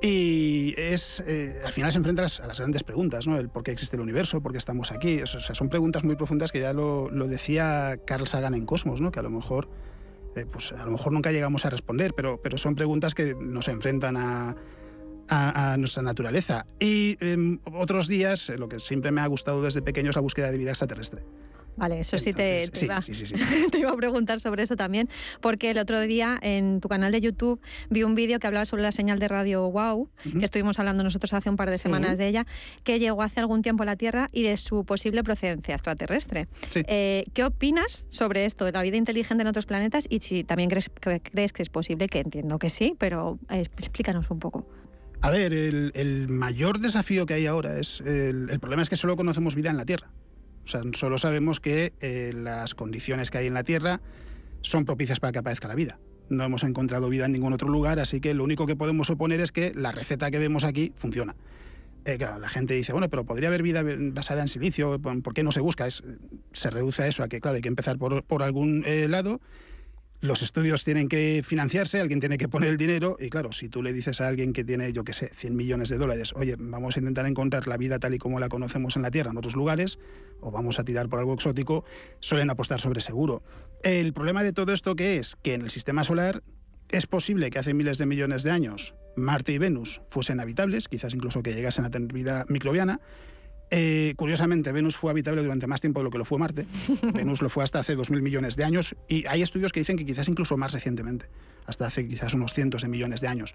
Y es, eh, al final se enfrenta a las, grandes preguntas, ¿no? El por qué existe el universo, por qué estamos aquí. O sea, son preguntas muy profundas que ya lo, lo decía Carl Sagan en Cosmos, ¿no? Que a lo mejor, eh, pues a lo mejor nunca llegamos a responder, pero, pero son preguntas que nos enfrentan a, a, a nuestra naturaleza. Y em, otros días, eh, lo que siempre me ha gustado desde pequeño es la búsqueda de vida extraterrestre. Vale, eso sí, te, sí, iba, sí, sí, te iba a preguntar sobre eso también, porque el otro día en tu canal de YouTube vi un vídeo que hablaba sobre la señal de radio Wow, que estuvimos hablando nosotros hace un par de semanas de ella, que llegó hace algún tiempo a la Tierra y de su posible procedencia extraterrestre. Sí. Eh, ¿Qué opinas sobre esto, de la vida inteligente en otros planetas? Y si también crees que, crees que es posible, que entiendo que sí, pero eh, explícanos un poco. A ver, el, el mayor desafío que hay ahora es. El, el problema es que solo conocemos vida en la Tierra. O sea, solo sabemos que eh, las condiciones que hay en la Tierra son propicias para que aparezca la vida. No hemos encontrado vida en ningún otro lugar, así que lo único que podemos suponer es que la receta que vemos aquí funciona. Eh, la gente dice, bueno, pero podría haber vida basada en silicio, ¿por qué no se busca? Se reduce a eso, a que, claro, hay que empezar por, por algún eh, lado los estudios tienen que financiarse, alguien tiene que poner el dinero y claro, si tú le dices a alguien que tiene, yo qué sé, 100 millones de dólares, oye, vamos a intentar encontrar la vida tal y como la conocemos en la Tierra en otros lugares, o vamos a tirar por algo exótico, suelen apostar sobre seguro. El problema de todo esto que es que en el sistema solar es posible que hace miles de millones de años Marte y Venus fuesen habitables, quizás incluso que llegasen a tener vida microbiana, eh, curiosamente, Venus fue habitable durante más tiempo de lo que lo fue Marte. Venus lo fue hasta hace 2.000 millones de años y hay estudios que dicen que quizás incluso más recientemente, hasta hace quizás unos cientos de millones de años.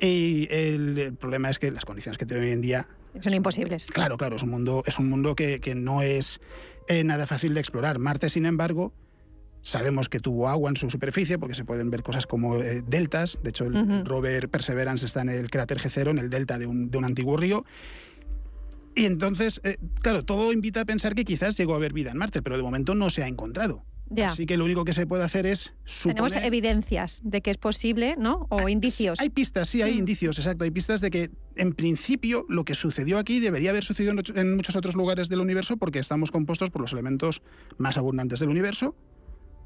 Y el, el problema es que las condiciones que tiene hoy en día... Son imposibles. Claro, claro, es un mundo, es un mundo que, que no es eh, nada fácil de explorar. Marte, sin embargo, sabemos que tuvo agua en su superficie porque se pueden ver cosas como eh, deltas. De hecho, el Ujú. rover Perseverance está en el cráter G0, en el delta de un, de un antiguo río. Y entonces, eh, claro, todo invita a pensar que quizás llegó a haber vida en Marte, pero de momento no se ha encontrado. Ya. Así que lo único que se puede hacer es Tenemos suponer... evidencias de que es posible, ¿no? O indicios. Hay pistas, sí, hay Mm. indicios, exacto. Hay pistas de que, en principio, lo que sucedió aquí debería haber sucedido en muchos otros lugares del universo porque estamos compuestos por los elementos más abundantes del universo,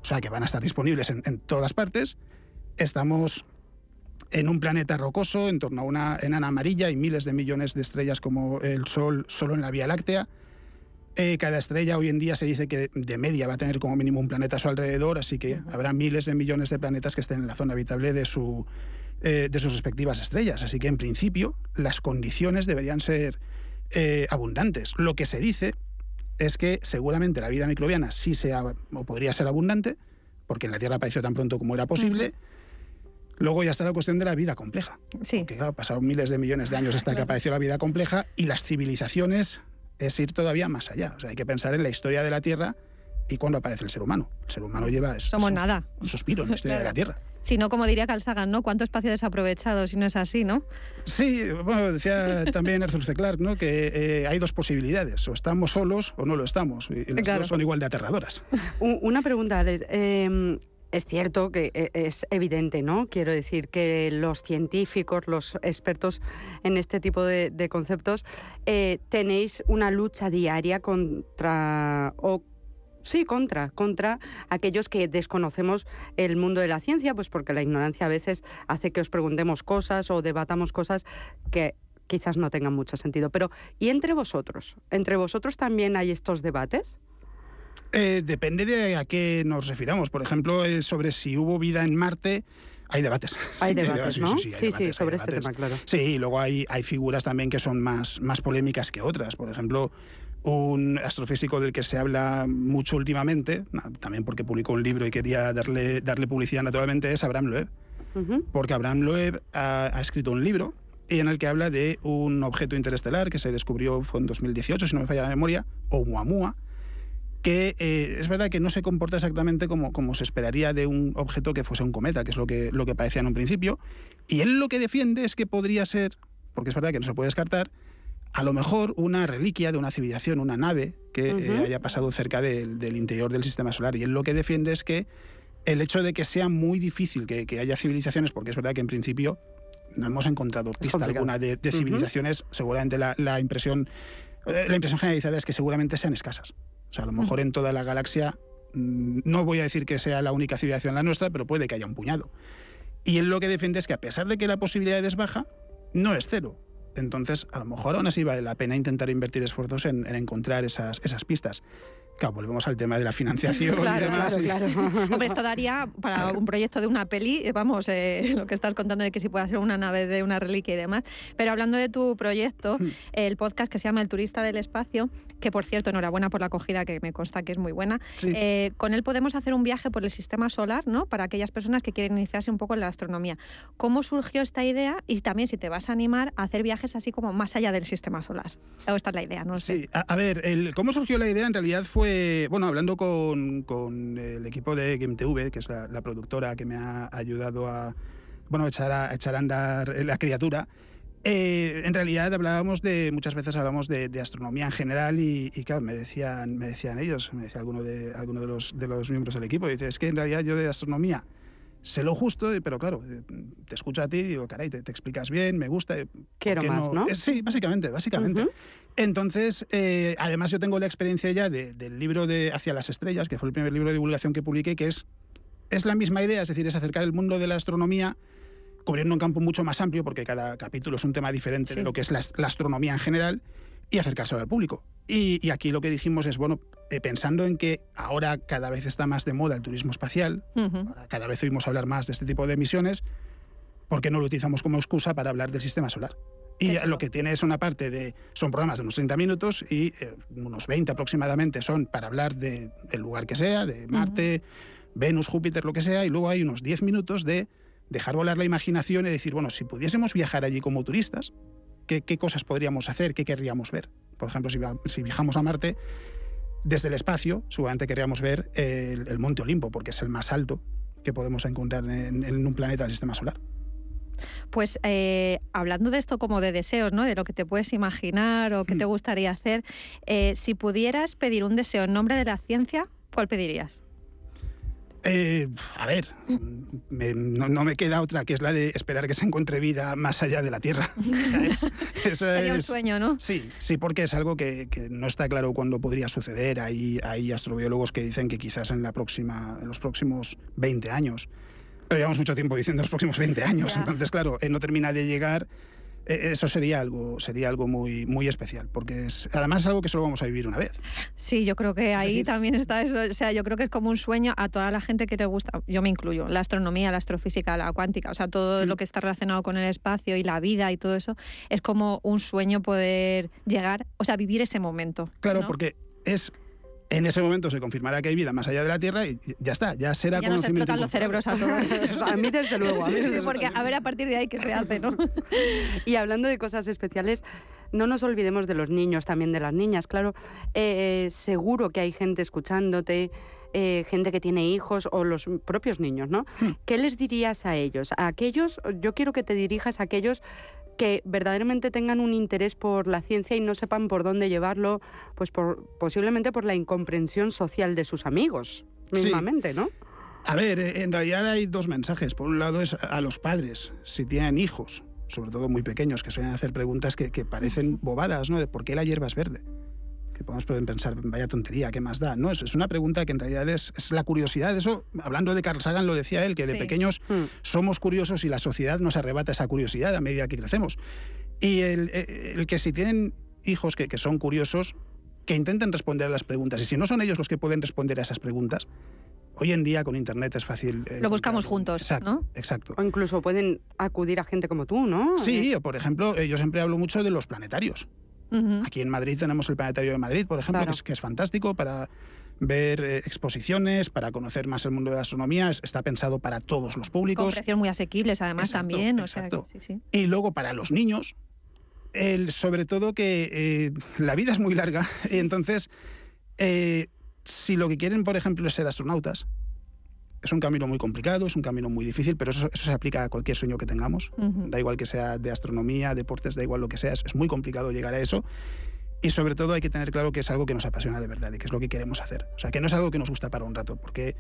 o sea, que van a estar disponibles en, en todas partes. Estamos en un planeta rocoso, en torno a una enana amarilla y miles de millones de estrellas como el Sol solo en la Vía Láctea. Eh, cada estrella hoy en día se dice que de media va a tener como mínimo un planeta a su alrededor, así que habrá miles de millones de planetas que estén en la zona habitable de, su, eh, de sus respectivas estrellas. Así que en principio las condiciones deberían ser eh, abundantes. Lo que se dice es que seguramente la vida microbiana sí sea o podría ser abundante, porque en la Tierra apareció tan pronto como era posible. Luego ya está la cuestión de la vida compleja. Sí. Porque claro, pasaron miles de millones de años hasta que apareció la vida compleja y las civilizaciones es ir todavía más allá. O sea, hay que pensar en la historia de la Tierra y cuando aparece el ser humano. El ser humano lleva es- Somos es un- nada. un suspiro en la historia de la Tierra. Si no, como diría Carl Sagan, ¿no? ¿Cuánto espacio desaprovechado si no es así, no? Sí, bueno, decía también Arthur C. Clarke, ¿no? que eh, hay dos posibilidades, o estamos solos o no lo estamos, y las Claro. dos son igual de aterradoras. Una pregunta, Alex. Eh, es cierto que eh, es evidente, ¿no? Quiero decir que los científicos, los expertos en este tipo de, conceptos, eh, tenéis una lucha diaria contra o sí contra contra aquellos que desconocemos el mundo de la ciencia, pues porque la ignorancia a veces hace que os preguntemos cosas o debatamos cosas que quizás no tengan mucho sentido. Pero ¿y entre vosotros? ¿Entre vosotros también hay estos debates? Eh, depende de a qué nos refiramos. Por ejemplo, eh, sobre si hubo vida en Marte, hay debates. Hay Sí, debates, sí, ¿no? Sí, sí, Sí, sí, debates, hay sobre este tema, claro. Sí, y luego hay, hay figuras también que son más, más polémicas que otras. Por ejemplo, un astrofísico del que se habla mucho últimamente, también porque publicó un libro y quería darle, darle publicidad naturalmente, es Abraham Loeb. Ujú. Porque Abraham Loeb ha, ha escrito un libro en el que habla de un objeto interestelar que se descubrió fue en 2018, si no me falla la memoria, Oumuamua, que eh, es verdad que no se comporta exactamente como, como se esperaría de un objeto que fuese un cometa, que es lo que, lo que parecía en un principio. Y él lo que defiende es que podría ser, porque es verdad que no se puede descartar, a lo mejor una reliquia de una civilización, una nave que eh, haya pasado cerca del, del interior del sistema solar. Y él lo que defiende es que el hecho de que sea muy difícil que, que haya civilizaciones, porque es verdad que en principio no hemos encontrado pista alguna de, civilizaciones, seguramente la, la impresión eh, la impresión generalizada es que seguramente sean escasas. O sea, a lo mejor en toda la galaxia, mm, no voy a decir que sea la única civilización la nuestra, pero puede que haya un puñado. Y él lo que defiende es que a pesar de que la posibilidad es baja, no es cero. Entonces, a lo mejor aún así vale la pena intentar invertir esfuerzos en, en encontrar esas, esas pistas. Claro, volvemos al tema de la financiación Claro, y demás. claro, y- claro. Hombre, esto daría para un proyecto de una peli, eh, vamos, eh, lo que estás contando de que si puede ser una nave de una reliquia y demás. Pero hablando de tu proyecto, Hmm. el podcast que se llama El Turista del Espacio, que por cierto, enhorabuena por la acogida, que me consta que es muy buena, Sí. eh, con él podemos hacer un viaje por el sistema solar, ¿no? Para aquellas personas que quieren iniciarse un poco en la astronomía. ¿Cómo surgió esta idea? Y también si te vas a animar a hacer viajes así como más allá del sistema solar. O esta es la idea, no sé. Sí, a, a ver, el, cómo surgió la idea en realidad fue, bueno, hablando con, con el equipo de GameTV, que es la, la productora que me ha ayudado a, bueno, echar a, a echar a andar la criatura. Eh, en realidad hablábamos de, muchas veces hablamos de, de astronomía en general y, y, claro, me decían, me decían ellos, me decía alguno de, alguno de, los, de los miembros del equipo, dice, es que en realidad yo de astronomía sé lo justo, pero claro, eh, te escucho a ti y digo, caray, te, te explicas bien, me gusta. eh, ¿por Quiero más, ¿no? Eh, Sí, básicamente, básicamente. Ujú. Entonces, eh, además yo tengo la experiencia ya de- del libro de Hacia las Estrellas, que fue el primer libro de divulgación que publiqué, que es, es la misma idea, es decir, es acercar el mundo de la astronomía cubriendo un campo mucho más amplio, porque cada capítulo es un tema diferente de lo que es la, ast- la astronomía en general, y acercárselo al público. Y, y aquí lo que dijimos es, bueno, eh, pensando en que ahora cada vez está más de moda el turismo espacial, ahora cada vez oímos hablar más de este tipo de misiones, ¿por qué no lo utilizamos como excusa para hablar del sistema solar? Y lo que tiene es una parte de. Son programas de unos 30 minutos y eh, unos 20 aproximadamente son para hablar del lugar que sea, de Marte, Venus, Júpiter, lo que sea, y luego hay unos 10 minutos de dejar volar la imaginación y decir, bueno, si pudiésemos viajar allí como turistas, ¿qué, qué cosas podríamos hacer? ¿Qué querríamos ver? Por ejemplo, si, viajamos a Marte, desde el espacio, seguramente querríamos ver el, el Monte Olimpo, porque es el más alto que podemos encontrar en, en un planeta del sistema solar. Pues eh, hablando de esto como de deseos, ¿no? De lo que te puedes imaginar o que te Mm. gustaría hacer, eh, si pudieras pedir un deseo en nombre de la ciencia, ¿cuál pedirías? Eh, a ver, me- no, no me queda otra que es la de esperar que se encuentre vida más allá de la Tierra. O sea, es- eso Sería un es- sueño, ¿no? Sí, sí, porque es algo que, que no está claro cuándo podría suceder. Hay, hay astrobiólogos que dicen que quizás en, la próxima, en los próximos 20 años. Pero llevamos mucho tiempo diciendo los próximos 20 años. Entonces, claro, eh, no termina de llegar. Eh, Eso sería algo, sería algo muy, muy especial, porque es además es algo que solo vamos a vivir una vez. Sí, yo creo que ahí decir- también está eso. O sea, yo creo que es como un sueño a toda la gente que le gusta, yo me incluyo, la astronomía, la astrofísica, la cuántica, o sea, todo Mm. lo que está relacionado con el espacio y la vida y todo eso, es como un sueño poder llegar, o sea, vivir ese momento. Claro, ¿no? porque es en ese momento se confirmará que hay vida más allá de la Tierra y ya está, ya será ya nos explotan los cerebros a todos. a mí desde luego. a mí Sí, desde sí, porque a ver a partir de ahí qué se hace, ¿no? Y hablando de cosas especiales, no nos olvidemos de los niños, también de las niñas, claro. Eh, seguro que hay gente escuchándote, eh, gente que tiene hijos o los propios niños, ¿no? ¿Qué les dirías a ellos? A aquellos, yo quiero que te dirijas a aquellos que verdaderamente tengan un interés por la ciencia y no sepan por dónde llevarlo, pues por, posiblemente por la incomprensión social de sus amigos, Sí. mismamente, ¿no? A ver, eh, en realidad hay dos mensajes. Por un lado es a los padres, si tienen hijos, sobre todo muy pequeños, que suelen hacer preguntas que, que parecen bobadas, ¿no? De por qué la hierba es verde. Que podemos pensar, vaya tontería, ¿qué más da? No, es, es una pregunta que en realidad es, es la curiosidad. Eso, hablando de Carl Sagan, lo decía él, que de Sí. pequeños Mm. somos curiosos y la sociedad nos arrebata esa curiosidad a medida que crecemos. Y el, eh, el que si tienen hijos que, que son curiosos, que intenten responder a las preguntas. Y si no son ellos los que pueden responder a esas preguntas, hoy en día con Internet es fácil. eh, Lo buscamos juntos, Exacto, ¿no? exacto. O incluso pueden acudir a gente como tú, ¿no? Sí, o por ejemplo, eh, yo siempre hablo mucho de los planetarios. Aquí en Madrid tenemos el Planetario de Madrid, por ejemplo, Claro. que, es, que es fantástico para ver eh, exposiciones, para conocer más el mundo de la astronomía. Es- está pensado para todos los Con públicos. precios muy asequibles, además, Exacto, también. O sea, exacto. que sí, sí. Y luego para los niños, el, sobre todo que eh, la vida es muy larga. Y entonces, eh, si lo que quieren, por ejemplo, es ser astronautas, es un camino muy complicado, es un camino muy difícil, pero eso, eso se aplica a cualquier sueño que tengamos. Da igual que sea de astronomía, deportes, da igual lo que sea, es, es muy complicado llegar a eso. Y sobre todo hay que tener claro que es algo que nos apasiona de verdad y que es lo que queremos hacer. O sea, que no es algo que nos gusta para un rato, porque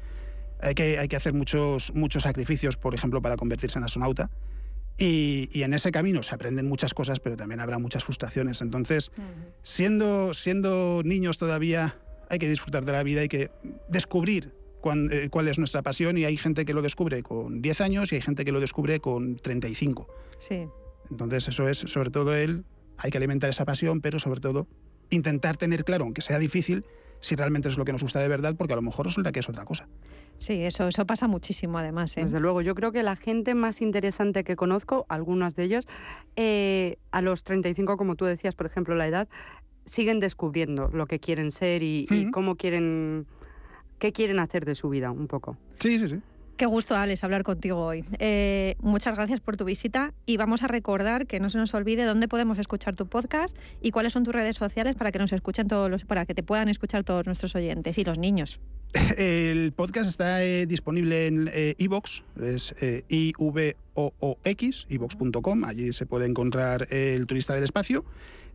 hay que, hay que hacer muchos, muchos sacrificios, por ejemplo, para convertirse en astronauta. Y, y en ese camino se aprenden muchas cosas, pero también habrá muchas frustraciones. Entonces, siendo, siendo niños todavía, hay que disfrutar de la vida, hay que descubrir cuán- eh, cuál es nuestra pasión y hay gente que lo descubre con 10 años y hay gente que lo descubre con 35. Sí. Entonces, eso es, sobre todo, él, hay que alimentar esa pasión, pero sobre todo, intentar tener claro, aunque sea difícil, si realmente es lo que nos gusta de verdad, porque a lo mejor resulta que es otra cosa. Sí, eso, eso pasa muchísimo además. ¿eh? Desde luego, yo creo que la gente más interesante que conozco, algunos de ellos, eh, a los 35, como tú decías, por ejemplo, la edad, siguen descubriendo lo que quieren ser y, y cómo quieren, qué quieren hacer de su vida, un poco. Sí, sí, sí. Qué gusto, Alex, hablar contigo hoy. Eh, muchas gracias por tu visita y vamos a recordar que no se nos olvide dónde podemos escuchar tu podcast y cuáles son tus redes sociales para que nos escuchen todos los, para que te puedan escuchar todos nuestros oyentes y los niños. El podcast está eh, disponible en iVoox, es eh, I-V-O-O-X, iVoox.com, allí se puede encontrar El Turista del Espacio.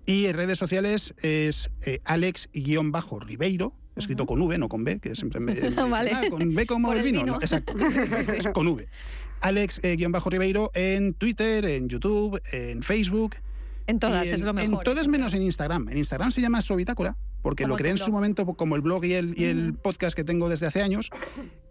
Y en redes sociales es eh, Alex-Ribeiro, escrito con V, no con B, que siempre me. me- Vale. ah, con B como el vino. vino. ¿no? Exacto. Es con V. Alex-Ribeiro en Twitter, en YouTube, en Facebook. En todas, en, es lo mejor. En todas menos en Instagram. En Instagram se llama Astrobitácora, porque Como lo creé en su momento como el blog y el, y el podcast que tengo desde hace años.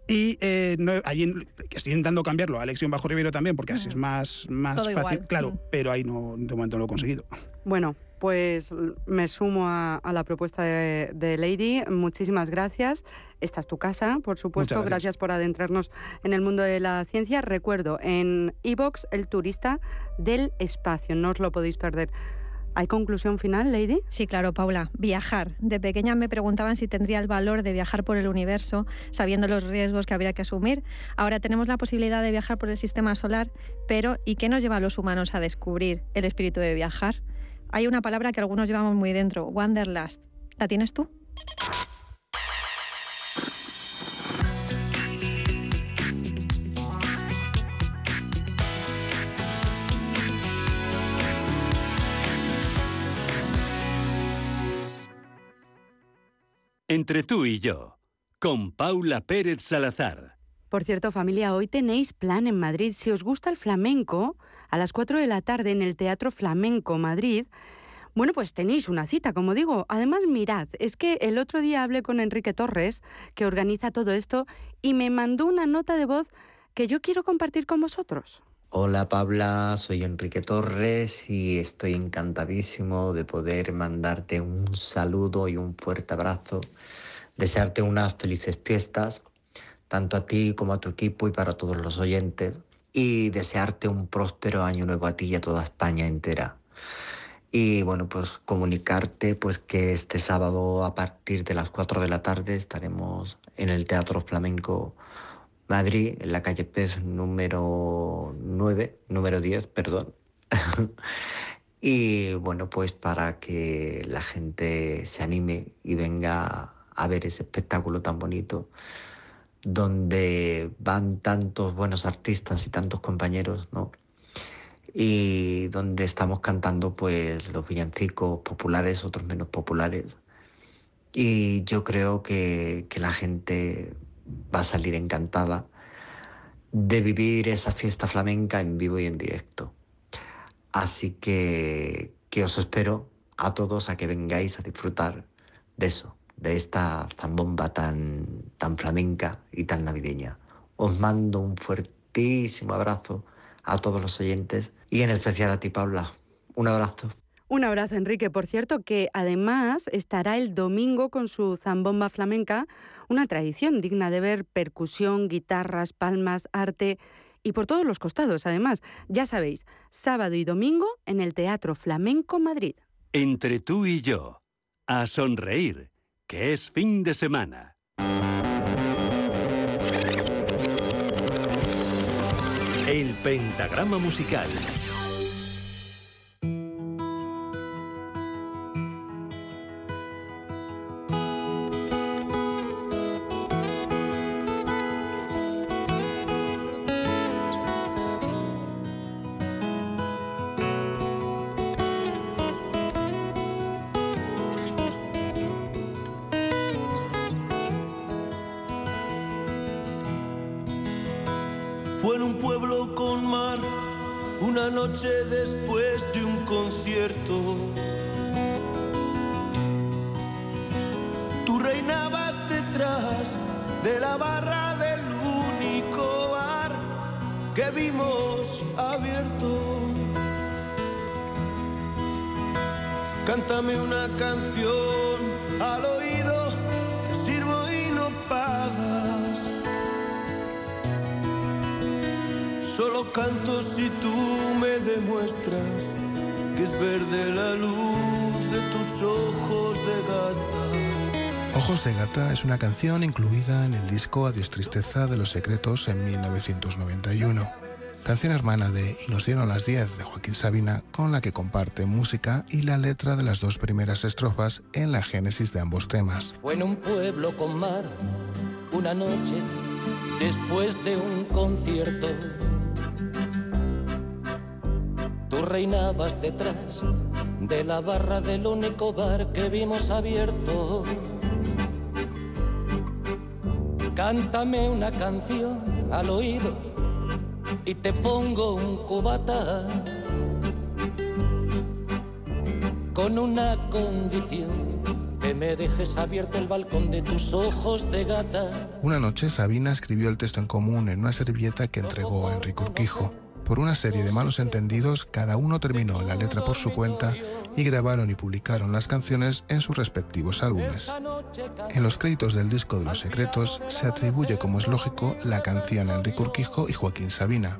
Y eh, no- ahí en- que estoy intentando cambiarlo a Alexion Bajo Ribeiro también, porque así es más, más Todo fácil. igual. Claro, pero ahí no, de momento no lo he conseguido. Bueno, pues me sumo a, a la propuesta de, de Lady. Muchísimas gracias. Esta es tu casa, por supuesto. Gracias. Gracias por adentrarnos en el mundo de la ciencia. Recuerdo, en iVox, el turista del espacio. No os lo podéis perder. ¿Hay conclusión final, Lady? Sí, claro, Paula. Viajar. De pequeña me preguntaban si tendría el valor de viajar por el universo, sabiendo los riesgos que habría que asumir. Ahora tenemos la posibilidad de viajar por el sistema solar, pero ¿y qué nos lleva a los humanos a descubrir el espíritu de viajar? Hay una palabra que algunos llevamos muy dentro, wanderlust. ¿La tienes tú? Entre tú y yo, con Paula Pérez Salazar. Por cierto, familia, hoy tenéis plan en Madrid. Si os gusta el flamenco, a las 4 de la tarde en el Teatro Flamenco Madrid, bueno, pues tenéis una cita, como digo. Además, mirad, es que el otro día hablé con Enrique Torres, que organiza todo esto, y me mandó una nota de voz que yo quiero compartir con vosotros. Hola Paula, soy Enrique Torres y estoy encantadísimo de poder mandarte un saludo y un fuerte abrazo, desearte unas felices fiestas, tanto a ti como a tu equipo y para todos los oyentes, y desearte un próspero año nuevo a ti y a toda España entera. Y bueno, pues comunicarte pues que este sábado a partir de las 4 de la tarde estaremos en el Teatro Flamenco Madrid, en la calle Pez número 9, número 10, perdón. y bueno, pues para que la gente se anime y venga a ver ese espectáculo tan bonito, donde van tantos buenos artistas y tantos compañeros, ¿no? Y donde estamos cantando pues los villancicos populares, otros menos populares. Y yo creo que, que la gente va a salir encantada de vivir esa fiesta flamenca en vivo y en directo. Así que, que os espero a todos a que vengáis a disfrutar de eso, de esta zambomba tan, tan flamenca y tan navideña. Os mando un fuertísimo abrazo a todos los oyentes y en especial a ti, Paula. Un abrazo. Un abrazo, Enrique. Por cierto, que además estará el domingo con su zambomba flamenca, una tradición digna de ver percusión, guitarras, palmas, arte y por todos los costados, además. Ya sabéis, sábado y domingo en el Teatro Flamenco Madrid. Entre tú y yo, a sonreír, que es fin de semana. El pentagrama musical. Canción incluida en el disco Adiós Tristeza de los Secretos en 1991. Canción hermana de Y nos dieron las 10 de Joaquín Sabina, con la que comparte música y la letra de las dos primeras estrofas en la génesis de ambos temas. Fue en un pueblo con mar, una noche, después de un concierto. Tú reinabas detrás de la barra del único bar que vimos abierto. Cántame una canción al oído y te pongo un cubata con una condición que me dejes abierto el balcón de tus ojos de gata. Una noche Sabina escribió el texto en común en una servilleta que entregó a Enrique Urquijo. Por una serie de malos entendidos, cada uno terminó la letra por su cuenta y grabaron y publicaron las canciones en sus respectivos álbumes. En los créditos del disco de Los Secretos se atribuye, como es lógico, la canción a Enrique Urquijo y Joaquín Sabina.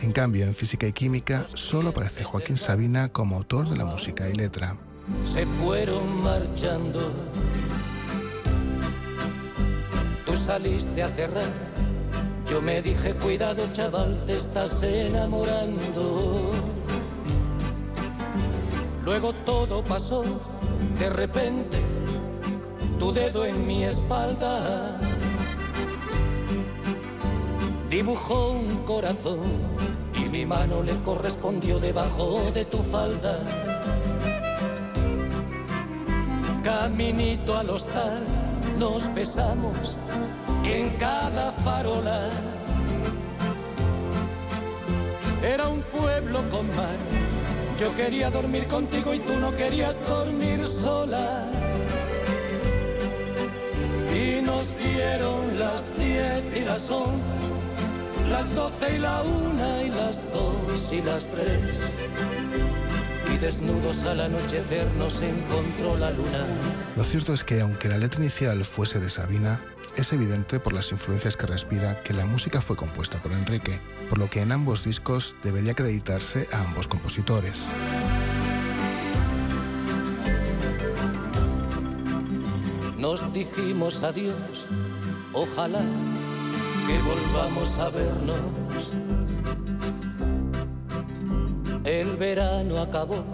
En cambio, en Física y Química solo aparece Joaquín Sabina como autor de la música y letra. se fueron marchando. Tú saliste a cerrar, yo me dije cuidado chaval, te estás enamorando. Luego todo pasó, de repente, tu dedo en mi espalda dibujó un corazón y mi mano le correspondió debajo de tu falda. Caminito al hostal nos besamos en cada farola. Era un pueblo con mar. Yo quería dormir contigo y tú no querías dormir sola. Y nos dieron las diez y las once, las doce y la una y las dos y las tres. Y desnudos al anochecer nos encontró la luna. Lo cierto es que aunque la letra inicial fuese de Sabina, es evidente por las influencias que respira que la música fue compuesta por Enrique, por lo que en ambos discos debería acreditarse a ambos compositores. Nos dijimos adiós, ojalá que volvamos a vernos. El verano acabó,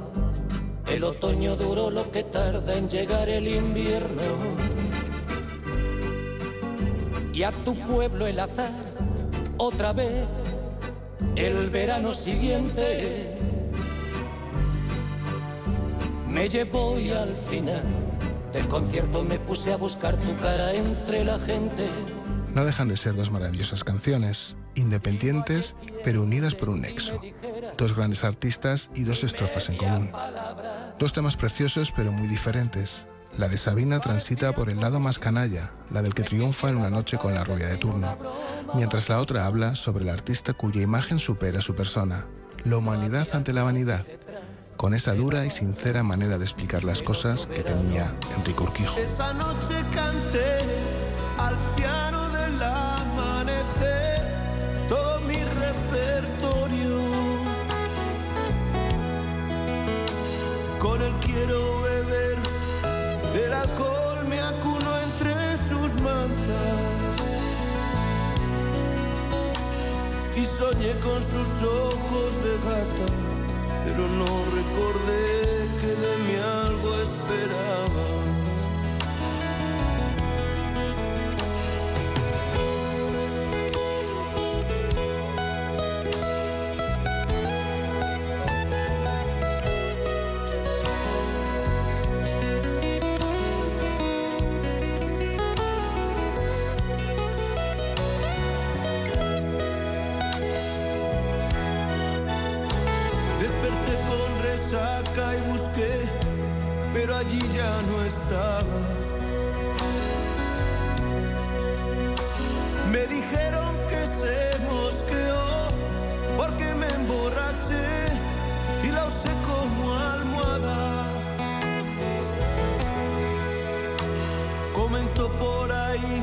el otoño duró lo que tarda en llegar el invierno. Y a tu pueblo el azar, otra vez, el verano siguiente, me llevó y al final del concierto me puse a buscar tu cara entre la gente. No dejan de ser dos maravillosas canciones, independientes pero unidas por un nexo. Dos grandes artistas y dos estrofas en común. Dos temas preciosos pero muy diferentes. La de Sabina transita por el lado más canalla, la del que triunfa en una noche con la rubia de turno, mientras la otra habla sobre el artista cuya imagen supera su persona, la humanidad ante la vanidad, con esa dura y sincera manera de explicar las cosas que tenía Enrique Urquijo. Esa noche canté soñé con sus ojos de gata, pero no recordé que de mí algo esperaba. Resaca y busqué, pero allí ya no estaba. Me dijeron que se mosqueó porque me emborraché y la usé como almohada. Comentó por ahí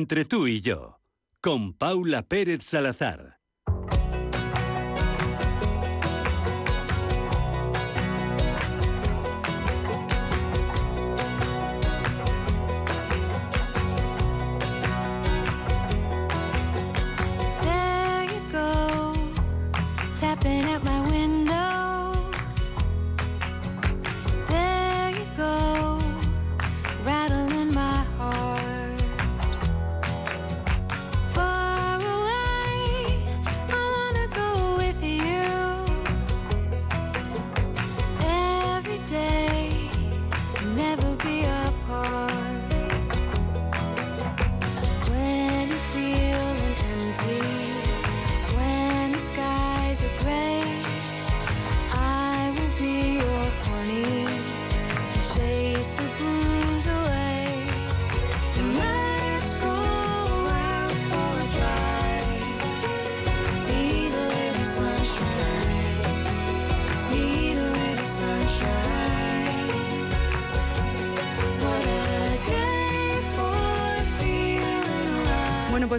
Entre tú y yo, con Paula Pérez Salazar.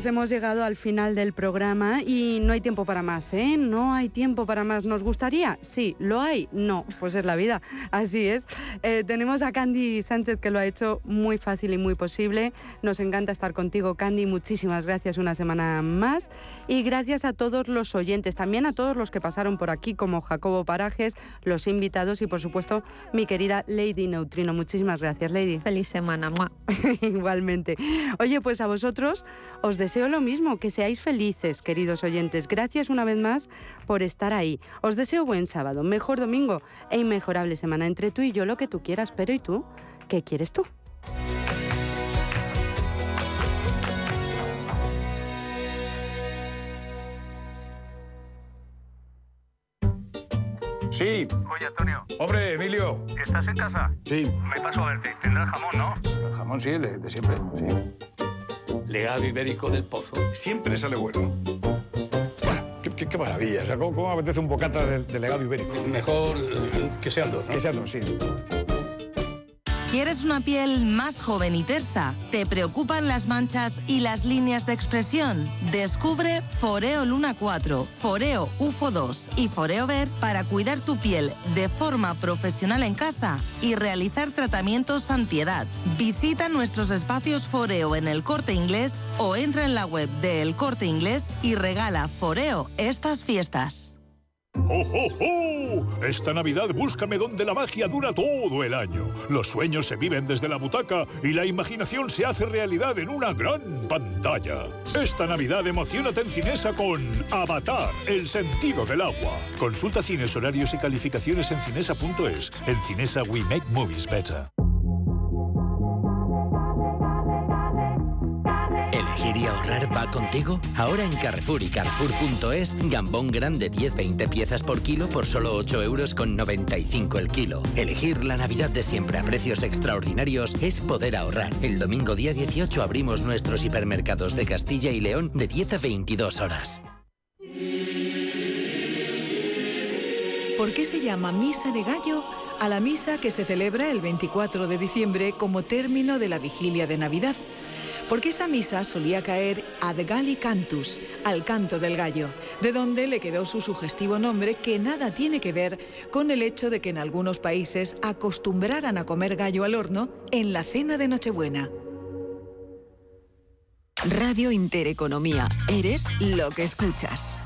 Hemos llegado al final del programa y no hay tiempo para más, ¿eh? No hay tiempo para más. ¿Nos gustaría? Sí. ¿Lo hay? No. Pues es la vida. Así es. Eh, tenemos a Candy Sánchez que lo ha hecho muy fácil y muy posible. Nos encanta estar contigo, Candy. Muchísimas gracias una semana más. Y gracias a todos los oyentes, también a todos los que pasaron por aquí, como Jacobo Parajes, los invitados y, por supuesto, mi querida Lady Neutrino. Muchísimas gracias, Lady. Feliz semana. Igualmente. Oye, pues a vosotros os deseo lo mismo, que seáis felices, queridos oyentes. Gracias una vez más por estar ahí. Os deseo buen sábado, mejor domingo e inmejorable semana entre tú y yo, lo que tú quieras. Pero ¿y tú? ¿Qué quieres tú? Sí. Oye, Antonio, Hombre, Emilio. ¿estás en casa? Sí. Me paso a verte. Tendrás jamón, ¿no? El jamón sí, el de, de siempre. Sí. Legado ibérico del pozo. Siempre sale bueno. Qué, qué- qué maravilla. O sea, ¿cómo, apetece un bocata de, de legado ibérico? Mejor que sean dos, ¿no? Que sean dos, sí. ¿Quieres una piel más joven y tersa? ¿Te preocupan las manchas y las líneas de expresión? Descubre Foreo Luna 4, Foreo UFO 2 y Foreo Ver para cuidar tu piel de forma profesional en casa y realizar tratamientos antiedad. Visita nuestros espacios Foreo en el Corte Inglés o entra en la web de El Corte Inglés y regala Foreo estas fiestas. ¡Oh, oh, oh! Esta Navidad búscame donde la magia dura todo el año. Los sueños se viven desde la butaca y la imaginación se hace realidad en una gran pantalla. Esta Navidad emocionate en Cinesa con Avatar, el sentido del agua. Consulta cines, horarios y calificaciones en cinesa.es. En Cinesa we make movies better. ¿Elegir y ahorrar va contigo? Ahora en Carrefour y Carrefour.es, gambón grande 10-20 piezas por kilo por solo 8 euros con 95 el kilo. Elegir la Navidad de siempre a precios extraordinarios es poder ahorrar. El domingo día 18 abrimos nuestros hipermercados de Castilla y León de 10 a 22 horas. ¿Por qué se llama Misa de Gallo a la misa que se celebra el 24 de diciembre como término de la vigilia de Navidad? Porque esa misa solía caer ad Galli Cantus, al canto del gallo, de donde le quedó su sugestivo nombre que nada tiene que ver con el hecho de que en algunos países acostumbraran a comer gallo al horno en la cena de Nochebuena. Radio Intereconomía. Eres lo que escuchas.